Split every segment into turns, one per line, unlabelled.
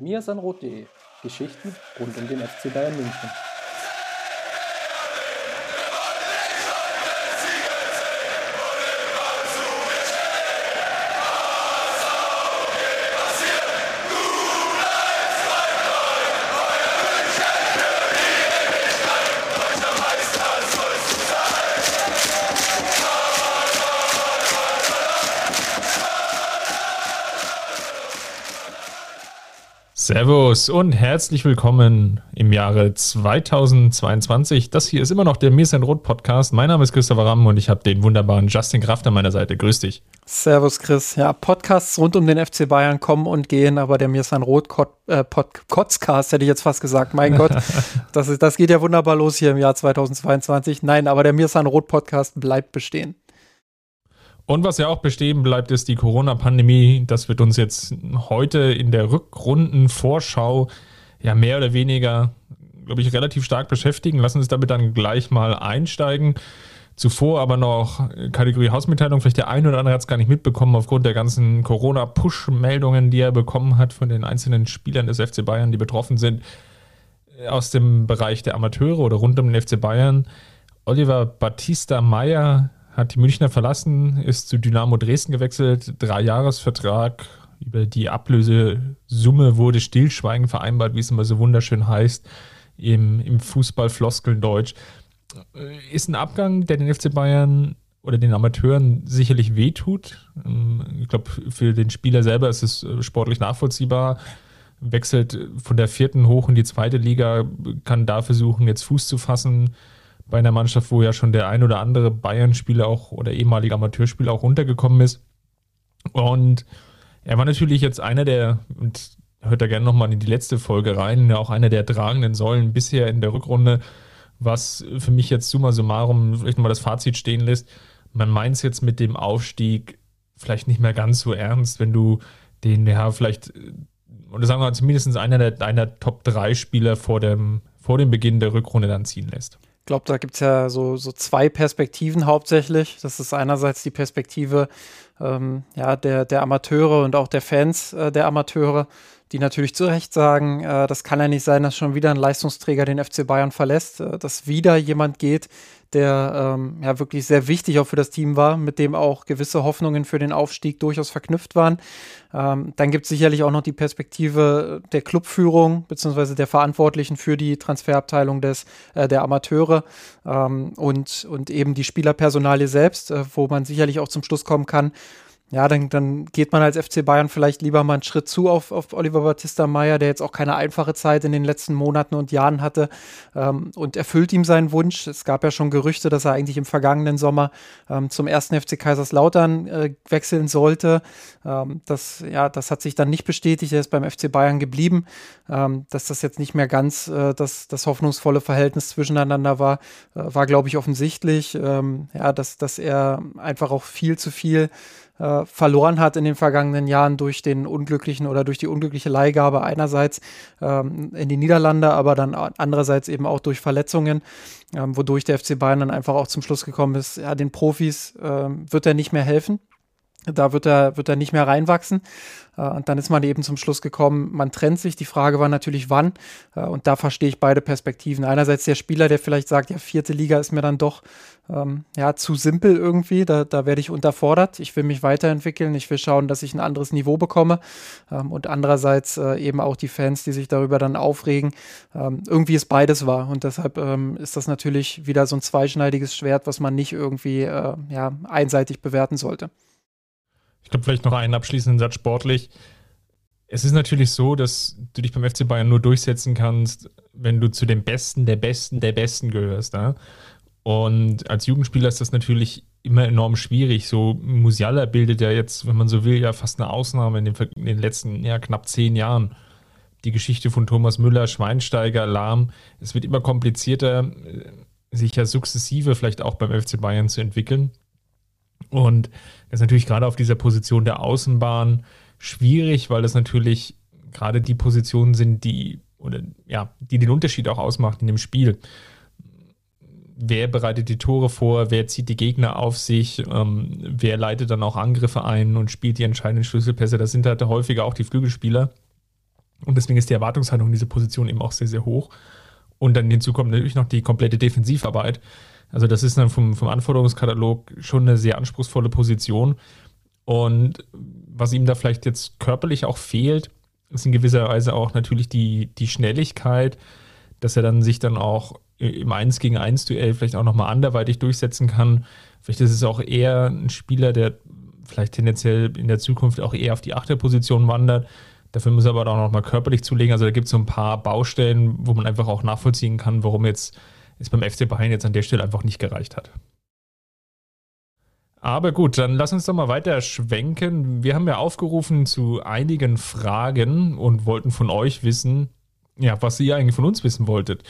miasanrot.de Geschichten rund um den FC Bayern München.
Servus und herzlich willkommen im Jahre 2022. Das hier ist immer noch der Mir ist ein Rot Podcast. Mein Name ist Christopher Ramm und ich habe den wunderbaren Justin Kraft an meiner Seite. Grüß dich.
Servus Chris. Ja, Podcasts rund um den FC Bayern kommen und gehen, aber der Mir ist ein Rot äh, Kotzcast hätte ich jetzt fast gesagt. Mein Gott, das, ist, das geht ja wunderbar los hier im Jahr 2022. Nein, aber der Mir ist ein Rot Podcast bleibt bestehen.
Und was ja auch bestehen bleibt, ist die Corona-Pandemie. Das wird uns jetzt heute in der Rückrundenvorschau ja mehr oder weniger, glaube ich, relativ stark beschäftigen. Lassen uns damit dann gleich mal einsteigen. Zuvor aber noch Kategorie Hausmitteilung. Vielleicht der eine oder andere hat es gar nicht mitbekommen, aufgrund der ganzen Corona-Push-Meldungen, die er bekommen hat von den einzelnen Spielern des FC Bayern, die betroffen sind, aus dem Bereich der Amateure oder rund um den FC Bayern. Oliver Battista Meyer hat die Münchner verlassen, ist zu Dynamo Dresden gewechselt, Dreijahresvertrag. Über die Ablösesumme wurde Stillschweigen vereinbart, wie es immer so wunderschön heißt, im, im Fußball-Floskeln-Deutsch. Ist ein Abgang, der den FC Bayern oder den Amateuren sicherlich wehtut. Ähm, ich glaube, für den Spieler selber ist es äh, sportlich nachvollziehbar. Wechselt von der vierten hoch in die zweite Liga, kann da versuchen, jetzt Fuß zu fassen bei einer Mannschaft, wo ja schon der ein oder andere Bayern-Spieler auch oder ehemalige Amateurspieler auch runtergekommen ist. Und er war natürlich jetzt einer der, und hört da gerne nochmal in die letzte Folge rein, auch einer der tragenden Säulen bisher in der Rückrunde, was für mich jetzt summa summarum vielleicht nochmal das Fazit stehen lässt. Man meint es jetzt mit dem Aufstieg vielleicht nicht mehr ganz so ernst, wenn du den, ja, vielleicht, oder sagen wir mal, zumindest einer der einer Top-3-Spieler vor dem, vor dem Beginn der Rückrunde dann ziehen lässt.
Ich glaube, da gibt es ja so, so zwei Perspektiven hauptsächlich. Das ist einerseits die Perspektive ähm, ja, der, der Amateure und auch der Fans äh, der Amateure, die natürlich zu Recht sagen, äh, das kann ja nicht sein, dass schon wieder ein Leistungsträger den FC Bayern verlässt, äh, dass wieder jemand geht, der ähm, ja wirklich sehr wichtig auch für das Team war, mit dem auch gewisse Hoffnungen für den Aufstieg durchaus verknüpft waren. Ähm, dann gibt es sicherlich auch noch die Perspektive der Clubführung beziehungsweise der Verantwortlichen für die Transferabteilung des, äh, der Amateure ähm, und, und eben die Spielerpersonalie selbst, äh, wo man sicherlich auch zum Schluss kommen kann, ja, dann, dann geht man als FC Bayern vielleicht lieber mal einen Schritt zu auf, auf Oliver Battista Meyer, der jetzt auch keine einfache Zeit in den letzten Monaten und Jahren hatte ähm, und erfüllt ihm seinen Wunsch. Es gab ja schon Gerüchte, dass er eigentlich im vergangenen Sommer ähm, zum ersten FC Kaiserslautern äh, wechseln sollte. Ähm, das, ja, das hat sich dann nicht bestätigt. Er ist beim FC Bayern geblieben. Ähm, dass das jetzt nicht mehr ganz äh, das, das hoffnungsvolle Verhältnis zwischeneinander war, äh, war, glaube ich, offensichtlich. Ähm, ja, dass, dass er einfach auch viel zu viel äh, verloren hat in den vergangenen Jahren durch den unglücklichen oder durch die unglückliche Leihgabe einerseits ähm, in die Niederlande, aber dann andererseits eben auch durch Verletzungen, ähm, wodurch der FC Bayern dann einfach auch zum Schluss gekommen ist, ja, den Profis äh, wird er nicht mehr helfen. Da wird er, wird er nicht mehr reinwachsen. Äh, und dann ist man eben zum Schluss gekommen, man trennt sich. Die Frage war natürlich, wann. Äh, und da verstehe ich beide Perspektiven. Einerseits der Spieler, der vielleicht sagt, ja, vierte Liga ist mir dann doch ähm, ja, zu simpel irgendwie. Da, da werde ich unterfordert. Ich will mich weiterentwickeln. Ich will schauen, dass ich ein anderes Niveau bekomme. Ähm, und andererseits äh, eben auch die Fans, die sich darüber dann aufregen. Ähm, irgendwie ist beides wahr. Und deshalb ähm, ist das natürlich wieder so ein zweischneidiges Schwert, was man nicht irgendwie äh, ja, einseitig bewerten sollte.
Ich glaube, vielleicht noch einen abschließenden Satz sportlich. Es ist natürlich so, dass du dich beim FC Bayern nur durchsetzen kannst, wenn du zu den Besten, der Besten, der Besten gehörst. Ja? Und als Jugendspieler ist das natürlich immer enorm schwierig. So Musiala bildet ja jetzt, wenn man so will, ja fast eine Ausnahme in den, in den letzten ja, knapp zehn Jahren. Die Geschichte von Thomas Müller, Schweinsteiger, Lahm. Es wird immer komplizierter, sich ja sukzessive vielleicht auch beim FC Bayern zu entwickeln. Und das ist natürlich gerade auf dieser Position der Außenbahn schwierig, weil das natürlich gerade die Positionen sind, die oder ja, die den Unterschied auch ausmacht in dem Spiel. Wer bereitet die Tore vor? Wer zieht die Gegner auf sich? Ähm, wer leitet dann auch Angriffe ein und spielt die entscheidenden Schlüsselpässe? Das sind halt häufiger auch die Flügelspieler. Und deswegen ist die Erwartungshaltung in dieser Position eben auch sehr, sehr hoch. Und dann hinzu kommt natürlich noch die komplette Defensivarbeit. Also das ist dann vom, vom Anforderungskatalog schon eine sehr anspruchsvolle Position. Und was ihm da vielleicht jetzt körperlich auch fehlt, ist in gewisser Weise auch natürlich die, die Schnelligkeit, dass er dann sich dann auch im 1 gegen 1 Duell vielleicht auch nochmal anderweitig durchsetzen kann. Vielleicht ist es auch eher ein Spieler, der vielleicht tendenziell in der Zukunft auch eher auf die Achterposition wandert. Dafür muss er aber auch nochmal körperlich zulegen. Also da gibt es so ein paar Baustellen, wo man einfach auch nachvollziehen kann, warum jetzt es beim FC Bayern jetzt an der Stelle einfach nicht gereicht hat. Aber gut, dann lass uns doch mal weiter schwenken. Wir haben ja aufgerufen zu einigen Fragen und wollten von euch wissen, ja, was ihr eigentlich von uns wissen wolltet.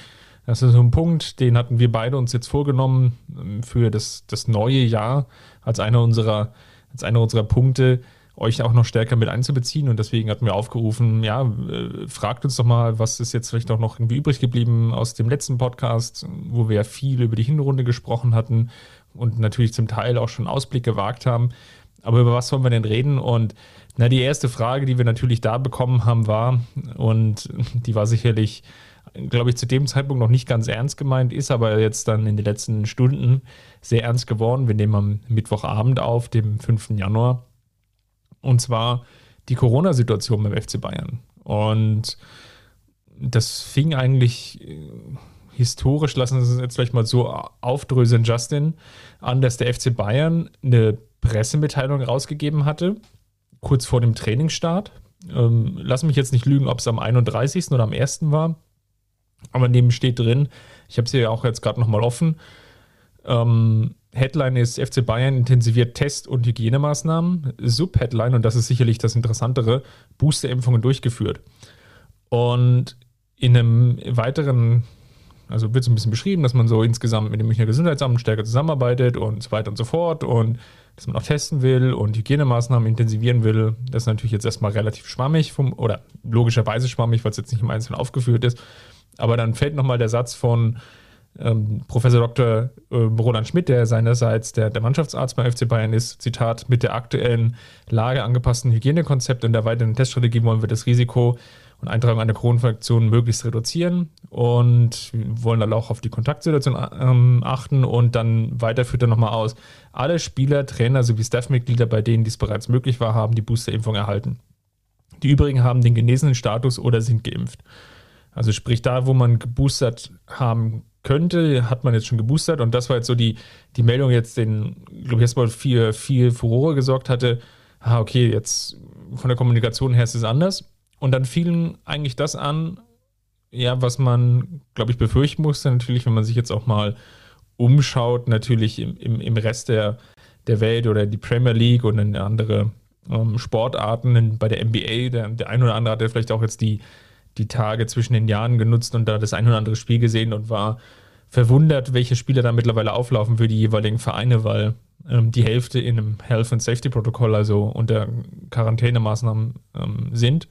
Das ist so ein Punkt, den hatten wir beide uns jetzt vorgenommen ähm, für das, das neue Jahr als einer unserer, als einer unserer Punkte, euch auch noch stärker mit einzubeziehen. Und deswegen hatten wir aufgerufen, ja, äh, fragt uns doch mal, was ist jetzt vielleicht auch noch irgendwie übrig geblieben aus dem letzten Podcast, wo wir ja viel über die Hinrunde gesprochen hatten und natürlich zum Teil auch schon Ausblick gewagt haben. Aber über was wollen wir denn reden? Und na, die erste Frage, die wir natürlich da bekommen haben, war, und die war sicherlich, glaube ich, zu dem Zeitpunkt noch nicht ganz ernst gemeint, ist aber jetzt dann in den letzten Stunden sehr ernst geworden. Wir nehmen am Mittwochabend auf, dem 5. Januar. Und zwar die Corona-Situation beim FC Bayern. Und das fing eigentlich historisch, lassen wir es jetzt vielleicht mal so aufdröseln, Justin, an, dass der FC Bayern eine Pressemitteilung rausgegeben hatte, kurz vor dem Trainingsstart. Ähm, lass mich jetzt nicht lügen, ob es am 31. oder am 1. war. Aber neben steht drin, ich habe es hier auch jetzt gerade nochmal offen. Ähm, Headline ist FC Bayern intensiviert Test- und Hygienemaßnahmen. Subheadline, und das ist sicherlich das Interessantere, Boosterimpfungen durchgeführt. Und in einem weiteren also wird so ein bisschen beschrieben, dass man so insgesamt mit dem Münchner Gesundheitsamt stärker zusammenarbeitet und so weiter und so fort und dass man auch testen will und Hygienemaßnahmen intensivieren will. Das ist natürlich jetzt erstmal relativ schwammig vom, oder logischerweise schwammig, weil es jetzt nicht im Einzelnen aufgeführt ist. Aber dann fällt nochmal der Satz von ähm, Professor Dr. Äh, Roland Schmidt, der seinerseits der, der Mannschaftsarzt beim FC Bayern ist, Zitat, mit der aktuellen Lage angepassten Hygienekonzept und der weiteren Teststrategie wollen wir das Risiko und Eintragung einer Corona-Infektion möglichst reduzieren und wollen dann auch auf die Kontaktsituation ähm, achten und dann weiter führt er nochmal aus. Alle Spieler, Trainer sowie Staffmitglieder, bei denen dies bereits möglich war, haben die Boosterimpfung erhalten. Die übrigen haben den genesenen Status oder sind geimpft. Also sprich, da, wo man geboostert haben könnte, hat man jetzt schon geboostert und das war jetzt so die, die Meldung jetzt, den, glaube ich, erstmal viel, viel Furore gesorgt hatte. Ah, okay, jetzt von der Kommunikation her ist es anders. Und dann fielen eigentlich das an, ja, was man, glaube ich, befürchten musste, natürlich, wenn man sich jetzt auch mal umschaut, natürlich im, im, im Rest der, der Welt oder die Premier League und in andere ähm, Sportarten, bei der NBA, der, der ein oder andere hat ja vielleicht auch jetzt die, die Tage zwischen den Jahren genutzt und da das ein oder andere Spiel gesehen und war verwundert, welche Spieler da mittlerweile auflaufen für die jeweiligen Vereine, weil ähm, die Hälfte in einem Health and Safety Protokoll, also unter Quarantänemaßnahmen ähm, sind.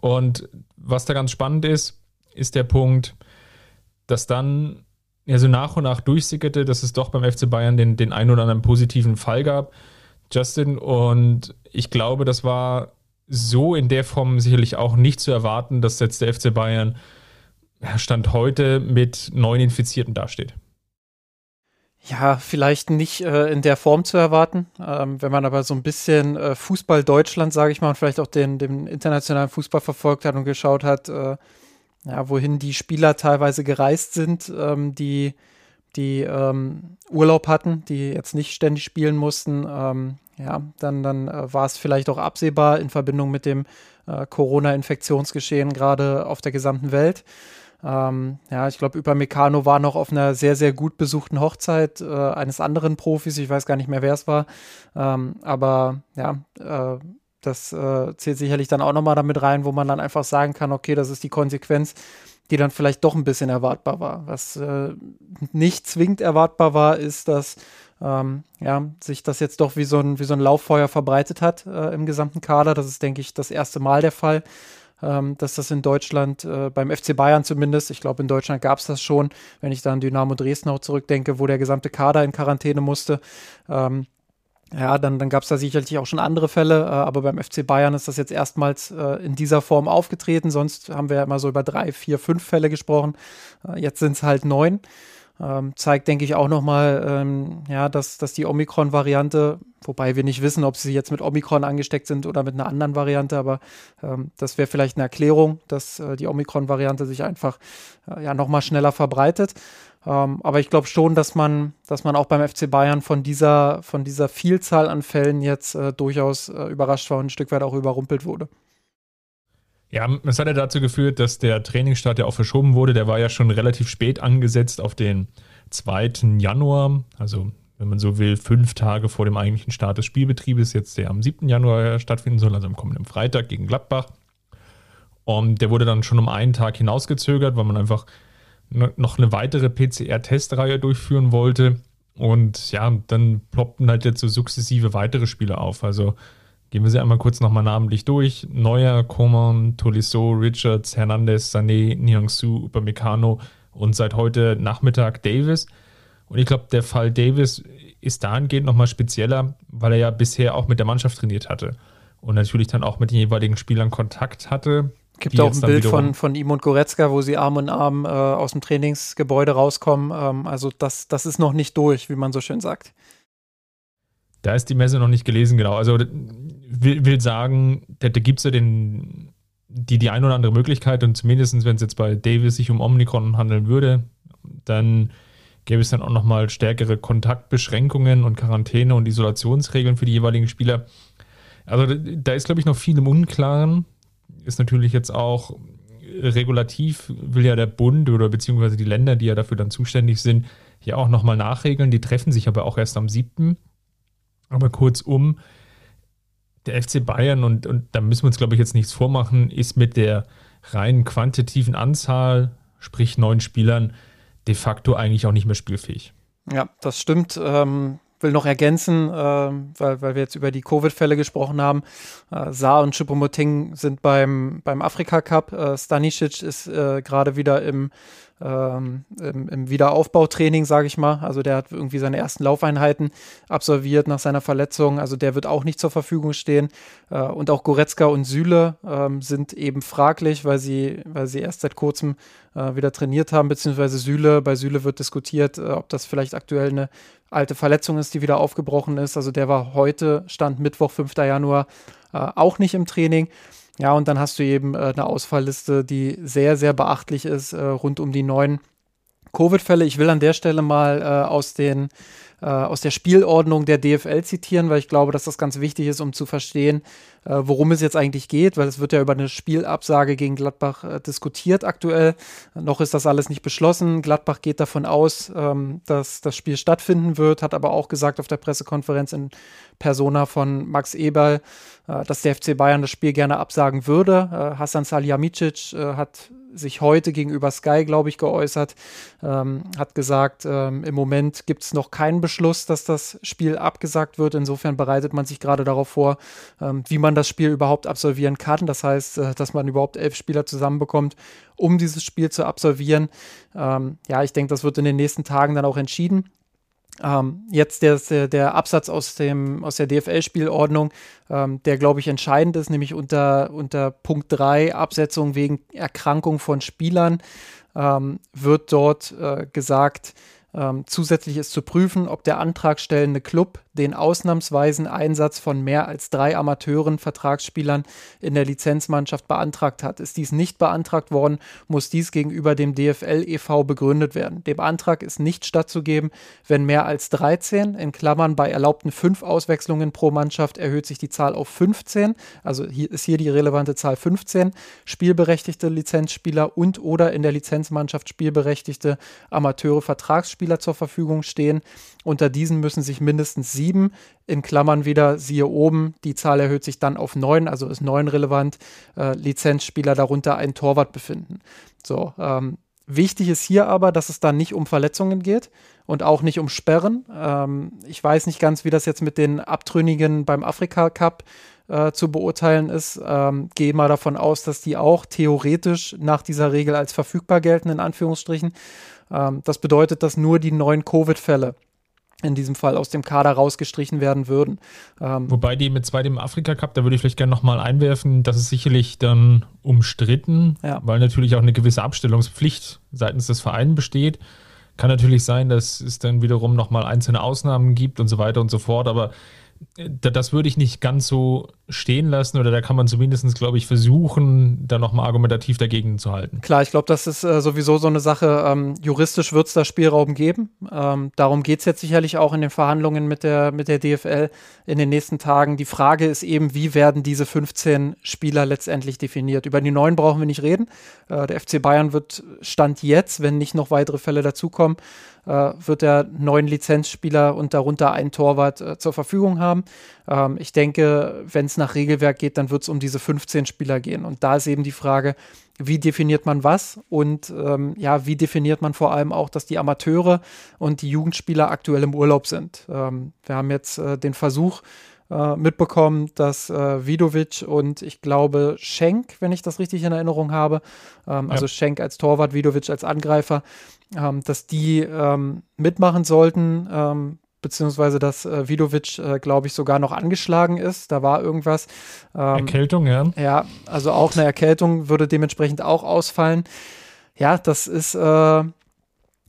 Und was da ganz spannend ist, ist der Punkt, dass dann ja so nach und nach durchsickerte, dass es doch beim FC Bayern den, den einen oder anderen positiven Fall gab. Justin, und ich glaube, das war so in der Form sicherlich auch nicht zu erwarten, dass jetzt der FC Bayern Stand heute mit neun Infizierten dasteht.
Ja, vielleicht nicht äh, in der Form zu erwarten. Ähm, wenn man aber so ein bisschen äh, Fußball Deutschland, sage ich mal, und vielleicht auch den, den internationalen Fußball verfolgt hat und geschaut hat, äh, ja, wohin die Spieler teilweise gereist sind, ähm, die, die ähm, Urlaub hatten, die jetzt nicht ständig spielen mussten, ähm, ja, dann, dann äh, war es vielleicht auch absehbar in Verbindung mit dem äh, Corona-Infektionsgeschehen gerade auf der gesamten Welt. Ähm, ja, ich glaube, Upamecano war noch auf einer sehr, sehr gut besuchten Hochzeit äh, eines anderen Profis. Ich weiß gar nicht mehr, wer es war. Ähm, aber ja, äh, das äh, zählt sicherlich dann auch nochmal damit rein, wo man dann einfach sagen kann, okay, das ist die Konsequenz, die dann vielleicht doch ein bisschen erwartbar war. Was äh, nicht zwingend erwartbar war, ist, dass ähm, ja, sich das jetzt doch wie so ein, wie so ein Lauffeuer verbreitet hat äh, im gesamten Kader. Das ist, denke ich, das erste Mal der Fall ähm, dass das in Deutschland, äh, beim FC Bayern zumindest, ich glaube in Deutschland gab es das schon, wenn ich da an Dynamo Dresden auch zurückdenke, wo der gesamte Kader in Quarantäne musste. Ähm, Ja, dann, dann gab es da sicherlich auch schon andere Fälle, äh, aber beim FC Bayern ist das jetzt erstmals äh, in dieser Form aufgetreten. Sonst haben wir ja immer so über drei, vier, fünf Fälle gesprochen. Äh, jetzt sind es halt neun. Ähm, zeigt, denke ich, auch nochmal, ähm, ja, dass, dass die Omikron-Variante, wobei wir nicht wissen, ob sie jetzt mit Omikron angesteckt sind oder mit einer anderen Variante, aber ähm, das wäre vielleicht eine Erklärung, dass äh, die Omikron-Variante sich einfach äh, ja nochmal schneller verbreitet. Ähm, aber ich glaube schon, dass man, dass man auch beim FC Bayern von dieser, von dieser Vielzahl an Fällen jetzt äh, durchaus äh, überrascht war und ein Stück weit auch überrumpelt wurde.
Ja, es hat ja dazu geführt, dass der Trainingsstart ja auch verschoben wurde. Der war ja schon relativ spät angesetzt auf den 2. Januar, also wenn man so will, fünf Tage vor dem eigentlichen Start des Spielbetriebes, jetzt der am 7. Januar stattfinden soll, also am kommenden Freitag gegen Gladbach. Und der wurde dann schon um einen Tag hinausgezögert, weil man einfach noch eine weitere PCR-Testreihe durchführen wollte. Und ja, dann ploppten halt jetzt so sukzessive weitere Spiele auf. Also gehen wir sie einmal kurz nochmal namentlich durch. Neuer, Coman, Tolisso, Richards, Hernandez, Sané, Niangsu, Upamecano und seit heute Nachmittag Davis. Und ich glaube, der Fall Davis ist dahingehend nochmal spezieller, weil er ja bisher auch mit der Mannschaft trainiert hatte und natürlich dann auch mit den jeweiligen Spielern Kontakt hatte.
Gibt auch ein Bild von, von ihm und Goretzka, wo sie Arm in Arm äh, aus dem Trainingsgebäude rauskommen. Ähm, also das, das ist noch nicht durch, wie man so schön sagt.
Da ist die Messe noch nicht gelesen, genau. Also will, will sagen, da, da gibt es ja den, die, die ein oder andere Möglichkeit und zumindest, wenn es jetzt bei Davis sich um Omnicron handeln würde, dann gäbe es dann auch nochmal stärkere Kontaktbeschränkungen und Quarantäne und Isolationsregeln für die jeweiligen Spieler. Also da ist, glaube ich, noch viel im Unklaren ist natürlich jetzt auch regulativ, will ja der Bund oder beziehungsweise die Länder, die ja dafür dann zuständig sind, hier auch nochmal nachregeln. Die treffen sich aber auch erst am 7. Aber kurzum, der FC Bayern, und, und da müssen wir uns, glaube ich, jetzt nichts vormachen, ist mit der rein quantitativen Anzahl, sprich neun Spielern, de facto eigentlich auch nicht mehr spielfähig.
Ja, das stimmt. Ähm, will noch ergänzen, äh, weil, weil wir jetzt über die Covid-Fälle gesprochen haben. Äh, Saar und Choupo-Moting sind beim, beim Afrika-Cup. Äh, Stanisic ist äh, gerade wieder im ähm, im, im, Wiederaufbautraining, sage ich mal. Also der hat irgendwie seine ersten Laufeinheiten absolviert nach seiner Verletzung. Also der wird auch nicht zur Verfügung stehen. Äh, und auch Goretzka und Süle ähm, sind eben fraglich, weil sie, weil sie erst seit kurzem äh, wieder trainiert haben, beziehungsweise Süle. Bei Süle wird diskutiert, äh, ob das vielleicht aktuell eine alte Verletzung ist, die wieder aufgebrochen ist. Also der war heute, Stand Mittwoch, 5. Januar, äh, auch nicht im Training. Ja, und dann hast du eben äh, eine Ausfallliste, die sehr, sehr beachtlich ist, äh, rund um die neuen Covid-Fälle. Ich will an der Stelle mal äh, aus den äh, aus der Spielordnung der DFL zitieren, weil ich glaube, dass das ganz wichtig ist, um zu verstehen, äh, worum es jetzt eigentlich geht, weil es wird ja über eine Spielabsage gegen Gladbach äh, diskutiert aktuell. Noch ist das alles nicht beschlossen. Gladbach geht davon aus, ähm, dass das Spiel stattfinden wird, hat aber auch gesagt auf der Pressekonferenz in Persona von Max Eberl, äh, dass der FC Bayern das Spiel gerne absagen würde. Äh, Hassan Salihamidzic hat sich heute gegenüber Sky, glaube ich, geäußert, ähm, hat gesagt, ähm, im Moment gibt es noch keinen Beschluss, dass das Spiel abgesagt wird. Insofern bereitet man sich gerade darauf vor, ähm, wie man das Spiel überhaupt absolvieren kann. Das heißt, äh, dass man überhaupt elf Spieler zusammenbekommt, um dieses Spiel zu absolvieren. Ähm, ja, ich denke, das wird in den nächsten Tagen dann auch entschieden. Ähm, jetzt der, der, Absatz aus, dem, aus der DFL-Spielordnung, ähm, der, glaube ich, entscheidend ist, nämlich unter, unter Punkt 3, Absetzung wegen Erkrankung von Spielern, ähm, wird dort äh, gesagt, ähm, zusätzlich ist zu prüfen, ob der antragstellende Club den ausnahmsweisen Einsatz von mehr als drei Amateuren Vertragsspielern in der Lizenzmannschaft beantragt hat. Ist dies nicht beantragt worden, muss dies gegenüber dem DFL e.V. begründet werden. Dem Antrag ist nicht stattzugeben, wenn mehr als 13, in Klammern bei erlaubten fünf Auswechslungen pro Mannschaft erhöht sich die Zahl auf 15, also hier ist hier die relevante Zahl 15, spielberechtigte Lizenzspieler und oder in der Lizenzmannschaft spielberechtigte Amateure Vertragsspieler zur Verfügung stehen. Unter diesen müssen sich mindestens sieben, in Klammern wieder, siehe oben, die Zahl erhöht sich dann auf neun, also ist neun relevant, äh, Lizenzspieler darunter ein Torwart befinden. So, ähm, Wichtig ist hier aber, dass es da nicht um Verletzungen geht und auch nicht um Sperren. Ähm, ich weiß nicht ganz, wie das jetzt mit den Abtrünnigen beim Afrika Cup äh, zu beurteilen ist. Ähm, gehe mal davon aus, dass die auch theoretisch nach dieser Regel als verfügbar gelten, in Anführungsstrichen. Ähm, das bedeutet, dass nur die neuen Covid-Fälle in diesem Fall aus dem Kader rausgestrichen werden würden.
Ähm Wobei die mit zweitem Afrika Cup, da würde ich vielleicht gerne nochmal einwerfen, das ist sicherlich dann umstritten, ja. weil natürlich auch eine gewisse Abstellungspflicht seitens des Vereins besteht. Kann natürlich sein, dass es dann wiederum nochmal einzelne Ausnahmen gibt und so weiter und so fort, aber das würde ich nicht ganz so stehen lassen oder da kann man zumindest, glaube ich, versuchen, da nochmal argumentativ dagegen zu halten.
Klar, ich glaube, das ist äh, sowieso so eine Sache. Ähm, juristisch wird es da Spielraum geben. Ähm, darum geht es jetzt sicherlich auch in den Verhandlungen mit der, mit der DFL in den nächsten Tagen. Die Frage ist eben, wie werden diese 15 Spieler letztendlich definiert? Über die neuen brauchen wir nicht reden. Äh, der FC Bayern wird Stand jetzt, wenn nicht noch weitere Fälle dazukommen, wird er neun Lizenzspieler und darunter einen Torwart äh, zur Verfügung haben. Ähm, ich denke, wenn es nach Regelwerk geht, dann wird es um diese 15 Spieler gehen. Und da ist eben die Frage, wie definiert man was und ähm, ja, wie definiert man vor allem auch, dass die Amateure und die Jugendspieler aktuell im Urlaub sind. Ähm, wir haben jetzt äh, den Versuch, äh, mitbekommen, dass äh, Vidovic und ich glaube Schenk, wenn ich das richtig in Erinnerung habe, ähm, ja. also Schenk als Torwart, Vidovic als Angreifer, ähm, dass die ähm, mitmachen sollten, ähm, beziehungsweise dass äh, Vidovic, äh, glaube ich, sogar noch angeschlagen ist. Da war irgendwas.
Ähm, Erkältung, ja.
Ja, also auch eine Erkältung würde dementsprechend auch ausfallen. Ja, das ist, äh,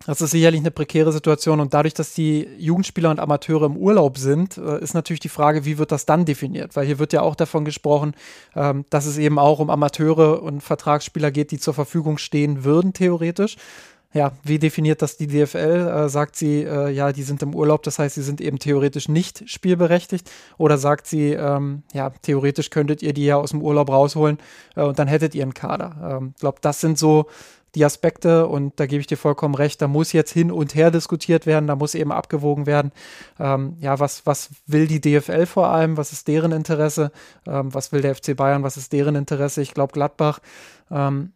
das ist sicherlich eine prekäre Situation und dadurch, dass die Jugendspieler und Amateure im Urlaub sind, äh, ist natürlich die Frage, wie wird das dann definiert? Weil hier wird ja auch davon gesprochen, ähm, dass es eben auch um Amateure und Vertragsspieler geht, die zur Verfügung stehen würden, theoretisch ja, wie definiert das die DFL? Äh, sagt sie, äh, ja, die sind im Urlaub, das heißt, sie sind eben theoretisch nicht spielberechtigt? Oder sagt sie, ähm, ja, theoretisch könntet ihr die ja aus dem Urlaub rausholen und dann hättet ihr einen Kader? Ich ähm, glaube, das sind so die Aspekte und da gebe ich dir vollkommen recht, da muss jetzt hin und her diskutiert werden, da muss eben abgewogen werden, ähm, ja, was, was will die DFL vor allem, was ist deren Interesse, ähm, was will der FC Bayern, was ist deren Interesse? Ich glaube, Gladbach ähm,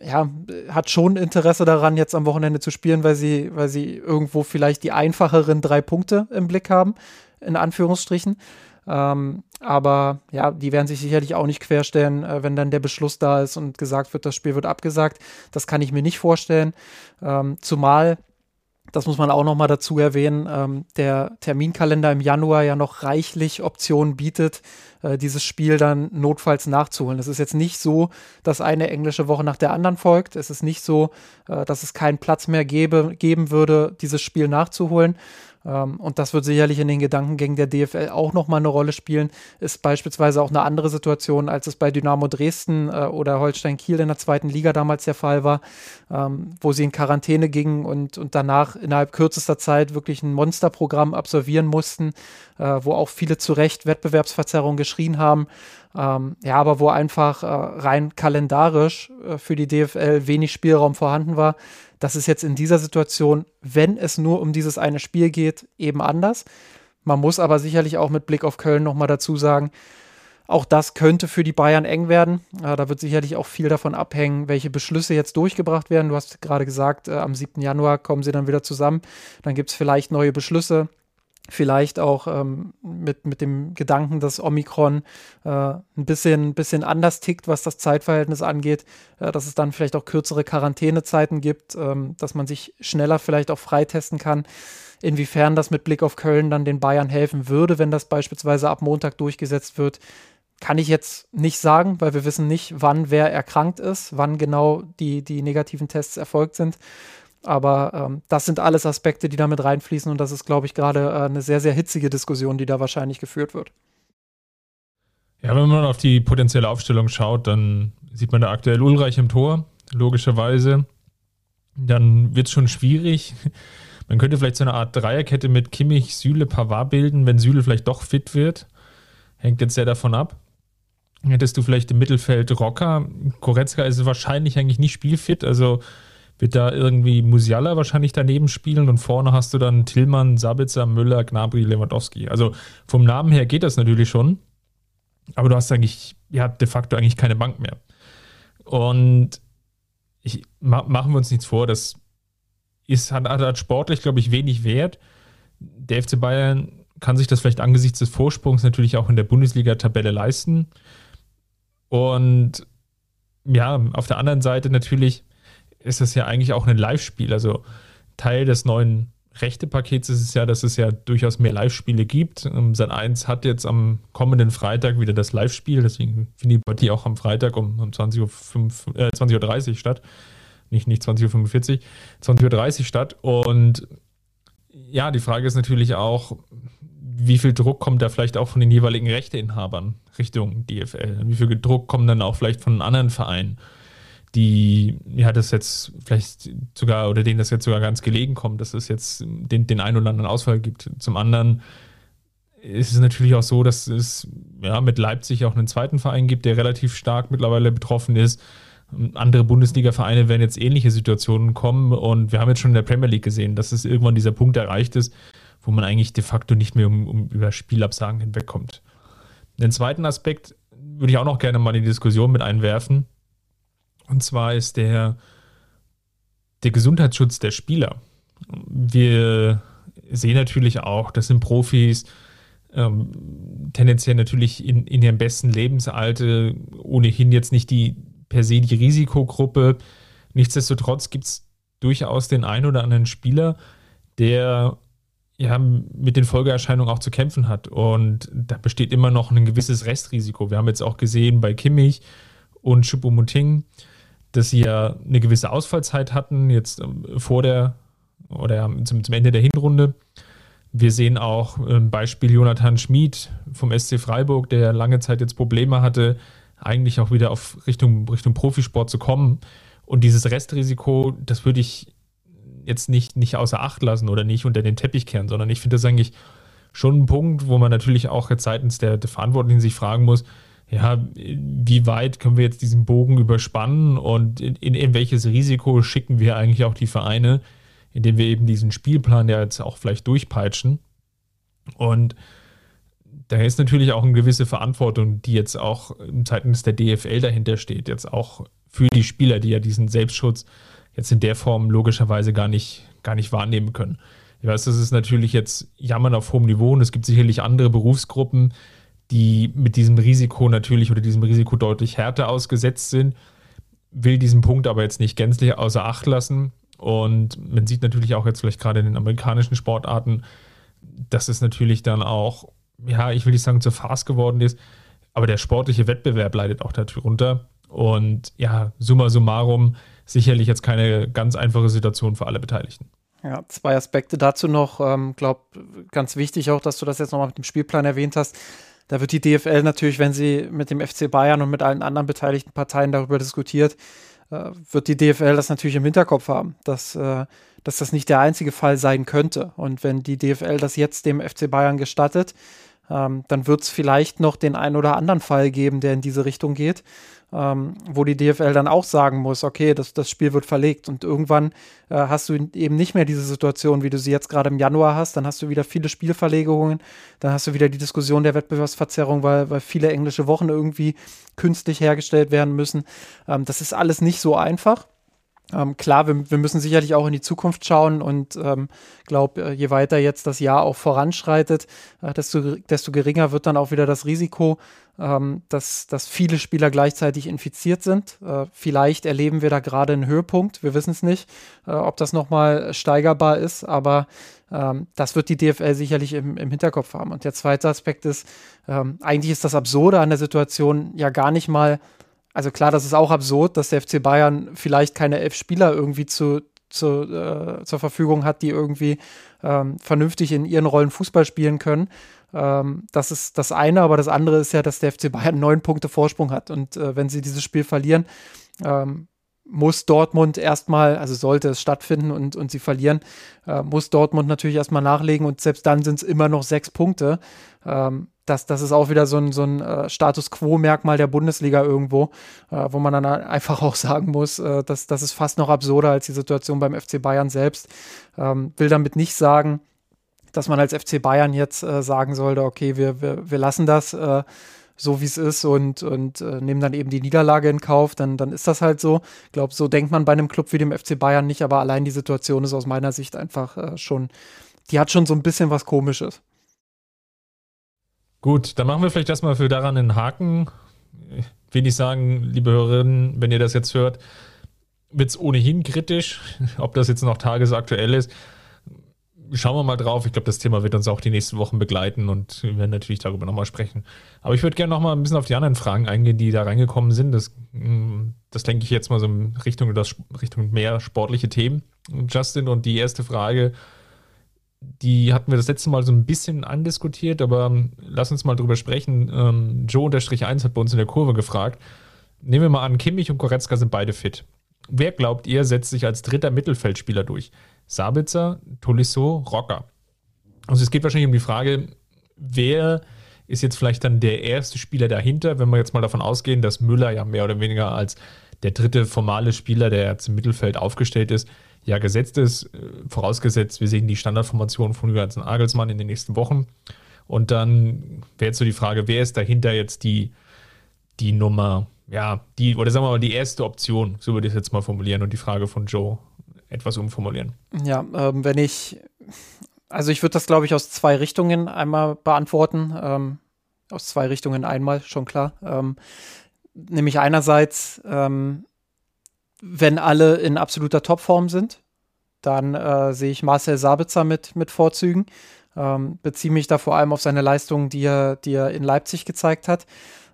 ja, hat schon Interesse daran, jetzt am Wochenende zu spielen, weil sie, weil sie irgendwo vielleicht die einfacheren drei Punkte im Blick haben, in Anführungsstrichen. Ähm, aber ja, die werden sich sicherlich auch nicht querstellen, äh, wenn dann der Beschluss da ist und gesagt wird, das Spiel wird abgesagt. Das kann ich mir nicht vorstellen. Ähm, zumal das muss man auch noch mal dazu erwähnen, ähm, der Terminkalender im Januar ja noch reichlich Optionen bietet, äh, dieses Spiel dann notfalls nachzuholen. Es ist jetzt nicht so, dass eine englische Woche nach der anderen folgt. Es ist nicht so, äh, dass es keinen Platz mehr gäbe, geben würde, dieses Spiel nachzuholen. Ähm, und das wird sicherlich in den Gedankengängen der DFL auch nochmal eine Rolle spielen. Ist beispielsweise auch eine andere Situation, als es bei Dynamo Dresden äh, oder Holstein Kiel in der zweiten Liga damals der Fall war, ähm, wo sie in Quarantäne gingen und, und danach innerhalb kürzester Zeit wirklich ein Monsterprogramm absolvieren mussten, äh, wo auch viele zu Recht Wettbewerbsverzerrungen geschrien haben. Ähm, ja, aber wo einfach äh, rein kalendarisch äh, für die DFL wenig Spielraum vorhanden war. Das ist jetzt in dieser Situation, wenn es nur um dieses eine Spiel geht, eben anders. Man muss aber sicherlich auch mit Blick auf Köln nochmal dazu sagen, auch das könnte für die Bayern eng werden. Äh, da wird sicherlich auch viel davon abhängen, welche Beschlüsse jetzt durchgebracht werden. Du hast gerade gesagt, äh, am 7. Januar kommen sie dann wieder zusammen. Dann gibt es vielleicht neue Beschlüsse vielleicht auch ähm, mit, mit dem Gedanken, dass Omikron äh, ein bisschen, bisschen anders tickt, was das Zeitverhältnis angeht, äh, dass es dann vielleicht auch kürzere Quarantänezeiten gibt, ähm, dass man sich schneller vielleicht auch freitesten kann. Inwiefern das mit Blick auf Köln dann den Bayern helfen würde, wenn das beispielsweise ab Montag durchgesetzt wird, kann ich jetzt nicht sagen, weil wir wissen nicht, wann wer erkrankt ist, wann genau die, die negativen Tests erfolgt sind. Aber ähm, das sind alles Aspekte, die damit reinfließen und das ist, glaube ich, gerade äh, eine sehr, sehr hitzige Diskussion, die da wahrscheinlich geführt wird.
Ja, wenn man auf die potenzielle Aufstellung schaut, dann sieht man da aktuell Ulreich im Tor, logischerweise. Dann wird es schon schwierig. Man könnte vielleicht so eine Art Dreierkette mit Kimmich, Süle, Pavard bilden, wenn Süle vielleicht doch fit wird. Hängt jetzt sehr davon ab. Hättest du vielleicht im Mittelfeld Rocker. Koretzka ist wahrscheinlich eigentlich nicht spielfit, also wird da irgendwie Musiala wahrscheinlich daneben spielen und vorne hast du dann Tillmann, Sabitzer, Müller, Gnabry, Lewandowski. Also vom Namen her geht das natürlich schon, aber du hast eigentlich, ja, de facto eigentlich keine Bank mehr. Und ich, ma, machen wir uns nichts vor, das ist, hat, hat sportlich, glaube ich, wenig Wert. Der FC Bayern kann sich das vielleicht angesichts des Vorsprungs natürlich auch in der Bundesliga-Tabelle leisten. Und ja, auf der anderen Seite natürlich ist das ja eigentlich auch ein Live-Spiel. Also Teil des neuen rechte Pakets ist es ja, dass es ja durchaus mehr Live-Spiele gibt. Ähm, Sat 1 hat jetzt am kommenden Freitag wieder das Live-Spiel, deswegen findet die Partie auch am Freitag um, um 20.30 Uhr, äh, 20 Uhr statt. Nicht, nicht 20.45 Uhr, 20.30 Uhr statt. Und ja, die Frage ist natürlich auch, wie viel Druck kommt da vielleicht auch von den jeweiligen Rechteinhabern Richtung DFL? Wie viel Druck kommt dann auch vielleicht von anderen Vereinen? Die ja das jetzt vielleicht sogar oder denen das jetzt sogar ganz gelegen kommt, dass es jetzt den, den einen oder anderen Ausfall gibt. Zum anderen ist es natürlich auch so, dass es ja mit Leipzig auch einen zweiten Verein gibt, der relativ stark mittlerweile betroffen ist. Andere Bundesliga-Vereine werden jetzt ähnliche Situationen kommen und wir haben jetzt schon in der Premier League gesehen, dass es irgendwann dieser Punkt erreicht ist, wo man eigentlich de facto nicht mehr um, um über Spielabsagen hinwegkommt. Den zweiten Aspekt würde ich auch noch gerne mal in die Diskussion mit einwerfen. Und zwar ist der, der Gesundheitsschutz der Spieler. Wir sehen natürlich auch, das sind Profis, ähm, tendenziell natürlich in, in ihrem besten Lebensalter, ohnehin jetzt nicht die per se die Risikogruppe. Nichtsdestotrotz gibt es durchaus den einen oder anderen Spieler, der ja, mit den Folgeerscheinungen auch zu kämpfen hat. Und da besteht immer noch ein gewisses Restrisiko. Wir haben jetzt auch gesehen bei Kimmich und Choupo-Moting, dass sie ja eine gewisse Ausfallzeit hatten, jetzt ähm, vor der oder zum, zum Ende der Hinrunde. Wir sehen auch ein Beispiel Jonathan Schmid vom SC Freiburg, der lange Zeit jetzt Probleme hatte, eigentlich auch wieder auf Richtung, Richtung Profisport zu kommen. Und dieses Restrisiko, das würde ich jetzt nicht, nicht außer Acht lassen oder nicht unter den Teppich kehren, sondern ich finde das eigentlich schon ein Punkt, wo man natürlich auch jetzt seitens der, der Verantwortlichen sich fragen muss, ja, wie weit können wir jetzt diesen Bogen überspannen und in, in, in, welches Risiko schicken wir eigentlich auch die Vereine, indem wir eben diesen Spielplan ja jetzt auch vielleicht durchpeitschen. Und da ist natürlich auch eine gewisse Verantwortung, die jetzt auch seitens der DFL dahinter steht, jetzt auch für die Spieler, die ja diesen Selbstschutz jetzt in der Form logischerweise gar nicht, gar nicht wahrnehmen können. Ich weiß, das ist natürlich jetzt Jammern auf hohem Niveau und es gibt sicherlich andere Berufsgruppen, die mit diesem Risiko natürlich oder diesem Risiko deutlich härter ausgesetzt sind, will diesen Punkt aber jetzt nicht gänzlich außer Acht lassen. Und man sieht natürlich auch jetzt vielleicht gerade in den amerikanischen Sportarten, dass es natürlich dann auch, ja, ich will nicht sagen, zu fast geworden ist, aber der sportliche Wettbewerb leidet auch darunter. Und ja, summa summarum, sicherlich jetzt keine ganz einfache Situation für alle Beteiligten.
Ja, zwei Aspekte dazu noch. Ähm, glaube, ganz wichtig auch, dass du das jetzt nochmal mit dem Spielplan erwähnt hast. Da wird die DFL natürlich, wenn sie mit dem FC Bayern und mit allen anderen beteiligten Parteien darüber diskutiert, äh, wird die DFL das natürlich im Hinterkopf haben, dass, äh, dass das nicht der einzige Fall sein könnte. Und wenn die DFL das jetzt dem FC Bayern gestattet, ähm, dann wird es vielleicht noch den einen oder anderen Fall geben, der in diese Richtung geht ähm, wo die DFL dann auch sagen muss, okay, das, das Spiel wird verlegt und irgendwann äh, hast du eben nicht mehr diese Situation, wie du sie jetzt gerade im Januar hast, dann hast du wieder viele Spielverlegungen, dann hast du wieder die Diskussion der Wettbewerbsverzerrung, weil, weil viele englische Wochen irgendwie künstlich hergestellt werden müssen. Ähm, das ist alles nicht so einfach. Ähm, klar, wir, wir, müssen sicherlich auch in die Zukunft schauen und ähm, glaube, äh, je weiter jetzt das Jahr auch voranschreitet, äh, desto, desto geringer wird dann auch wieder das Risiko, ähm, dass, dass viele Spieler gleichzeitig infiziert sind. Äh, vielleicht erleben wir da gerade einen Höhepunkt, wir wissen es nicht, äh, ob das nochmal steigerbar ist, aber ähm, das wird die DFL sicherlich im, im, Hinterkopf haben. Und der zweite Aspekt ist, ähm, eigentlich ist das Absurde an der Situation ja gar nicht mal also klar, das ist auch absurd, dass der FC Bayern vielleicht keine elf Spieler irgendwie zu, zu, äh, zur Verfügung hat, die irgendwie ähm, vernünftig in ihren Rollen Fußball spielen können. Ähm, das ist das eine, aber das andere ist ja, dass der FC Bayern neun Punkte Vorsprung hat. Und äh, wenn sie dieses Spiel verlieren, ähm, muss Dortmund erstmal, also sollte es stattfinden und, und sie verlieren, äh, muss Dortmund natürlich erstmal nachlegen und selbst dann sind es immer noch sechs Punkte. Ähm, das, das ist auch wieder so ein, so ein äh, Status Quo-Merkmal der Bundesliga irgendwo, äh, wo man dann einfach auch sagen muss, äh, dass das ist fast noch absurder als die Situation beim FC Bayern selbst. Ähm, will damit nicht sagen, dass man als FC Bayern jetzt äh, sagen sollte, okay, wir, wir, wir lassen das äh, so, wie es ist und, und äh, nehmen dann eben die Niederlage in Kauf, dann, dann ist das halt so. Ich glaube, so denkt man bei einem Club wie dem FC Bayern nicht, aber allein die Situation ist aus meiner Sicht einfach schon, die hat schon so ein bisschen was Komisches.
Gut, dann machen wir vielleicht erstmal für daran einen Haken. Nicht sagen, liebe Hörerinnen, wenn ihr das jetzt hört, wird es ohnehin kritisch, ob das jetzt noch tagesaktuell ist. schauen wir mal drauf. Ich glaube, das Thema wird uns auch die nächsten Wochen begleiten und wir werden natürlich darüber nochmal sprechen. Aber ich würde gerne nochmal ein bisschen auf die anderen Fragen eingehen, die da reingekommen sind. Das, mm, das denke ich jetzt mal so in Richtung, das, Richtung mehr sportliche Themen. Justin, und die erste Frage, die hatten wir das letzte Mal so ein bisschen andiskutiert, aber ähm, lass uns mal drüber sprechen. Ähm, Joe-1 hat bei uns in der Kurve gefragt. Nehmen wir mal an, Kimmich und Koretzka sind beide fit. Wer glaubt ihr, setzt sich als dritter Mittelfeldspieler durch? Sabitzer, Tolisso, Rocker. Also es geht wahrscheinlich um die Frage, wer ist jetzt vielleicht dann der erste Spieler dahinter, wenn wir jetzt mal davon ausgehen, dass Müller ja mehr oder weniger als der dritte formale Spieler, der jetzt im Mittelfeld aufgestellt ist, ja gesetzt ist, äh, vorausgesetzt, wir sehen die Standardformation von Julian Agelsmann in den nächsten Wochen. Und dann wäre jetzt so die Frage, wer ist dahinter jetzt die, die Nummer, ja, die, oder sagen wir mal, die erste Option, so würde ich es jetzt mal formulieren und die Frage von Joe etwas umformulieren.
Ja, ähm, wenn ich, also ich würde das, glaube ich, aus zwei Richtungen einmal beantworten. Ähm, aus zwei Richtungen einmal, schon klar. Ähm, nämlich einerseits, ähm, wenn alle in absoluter Topform sind, dann äh, sehe ich Marcel Sabitzer mit, mit Vorzügen. Ähm, beziehe mich da vor allem auf seine Leistungen, die er, die er in Leipzig gezeigt hat.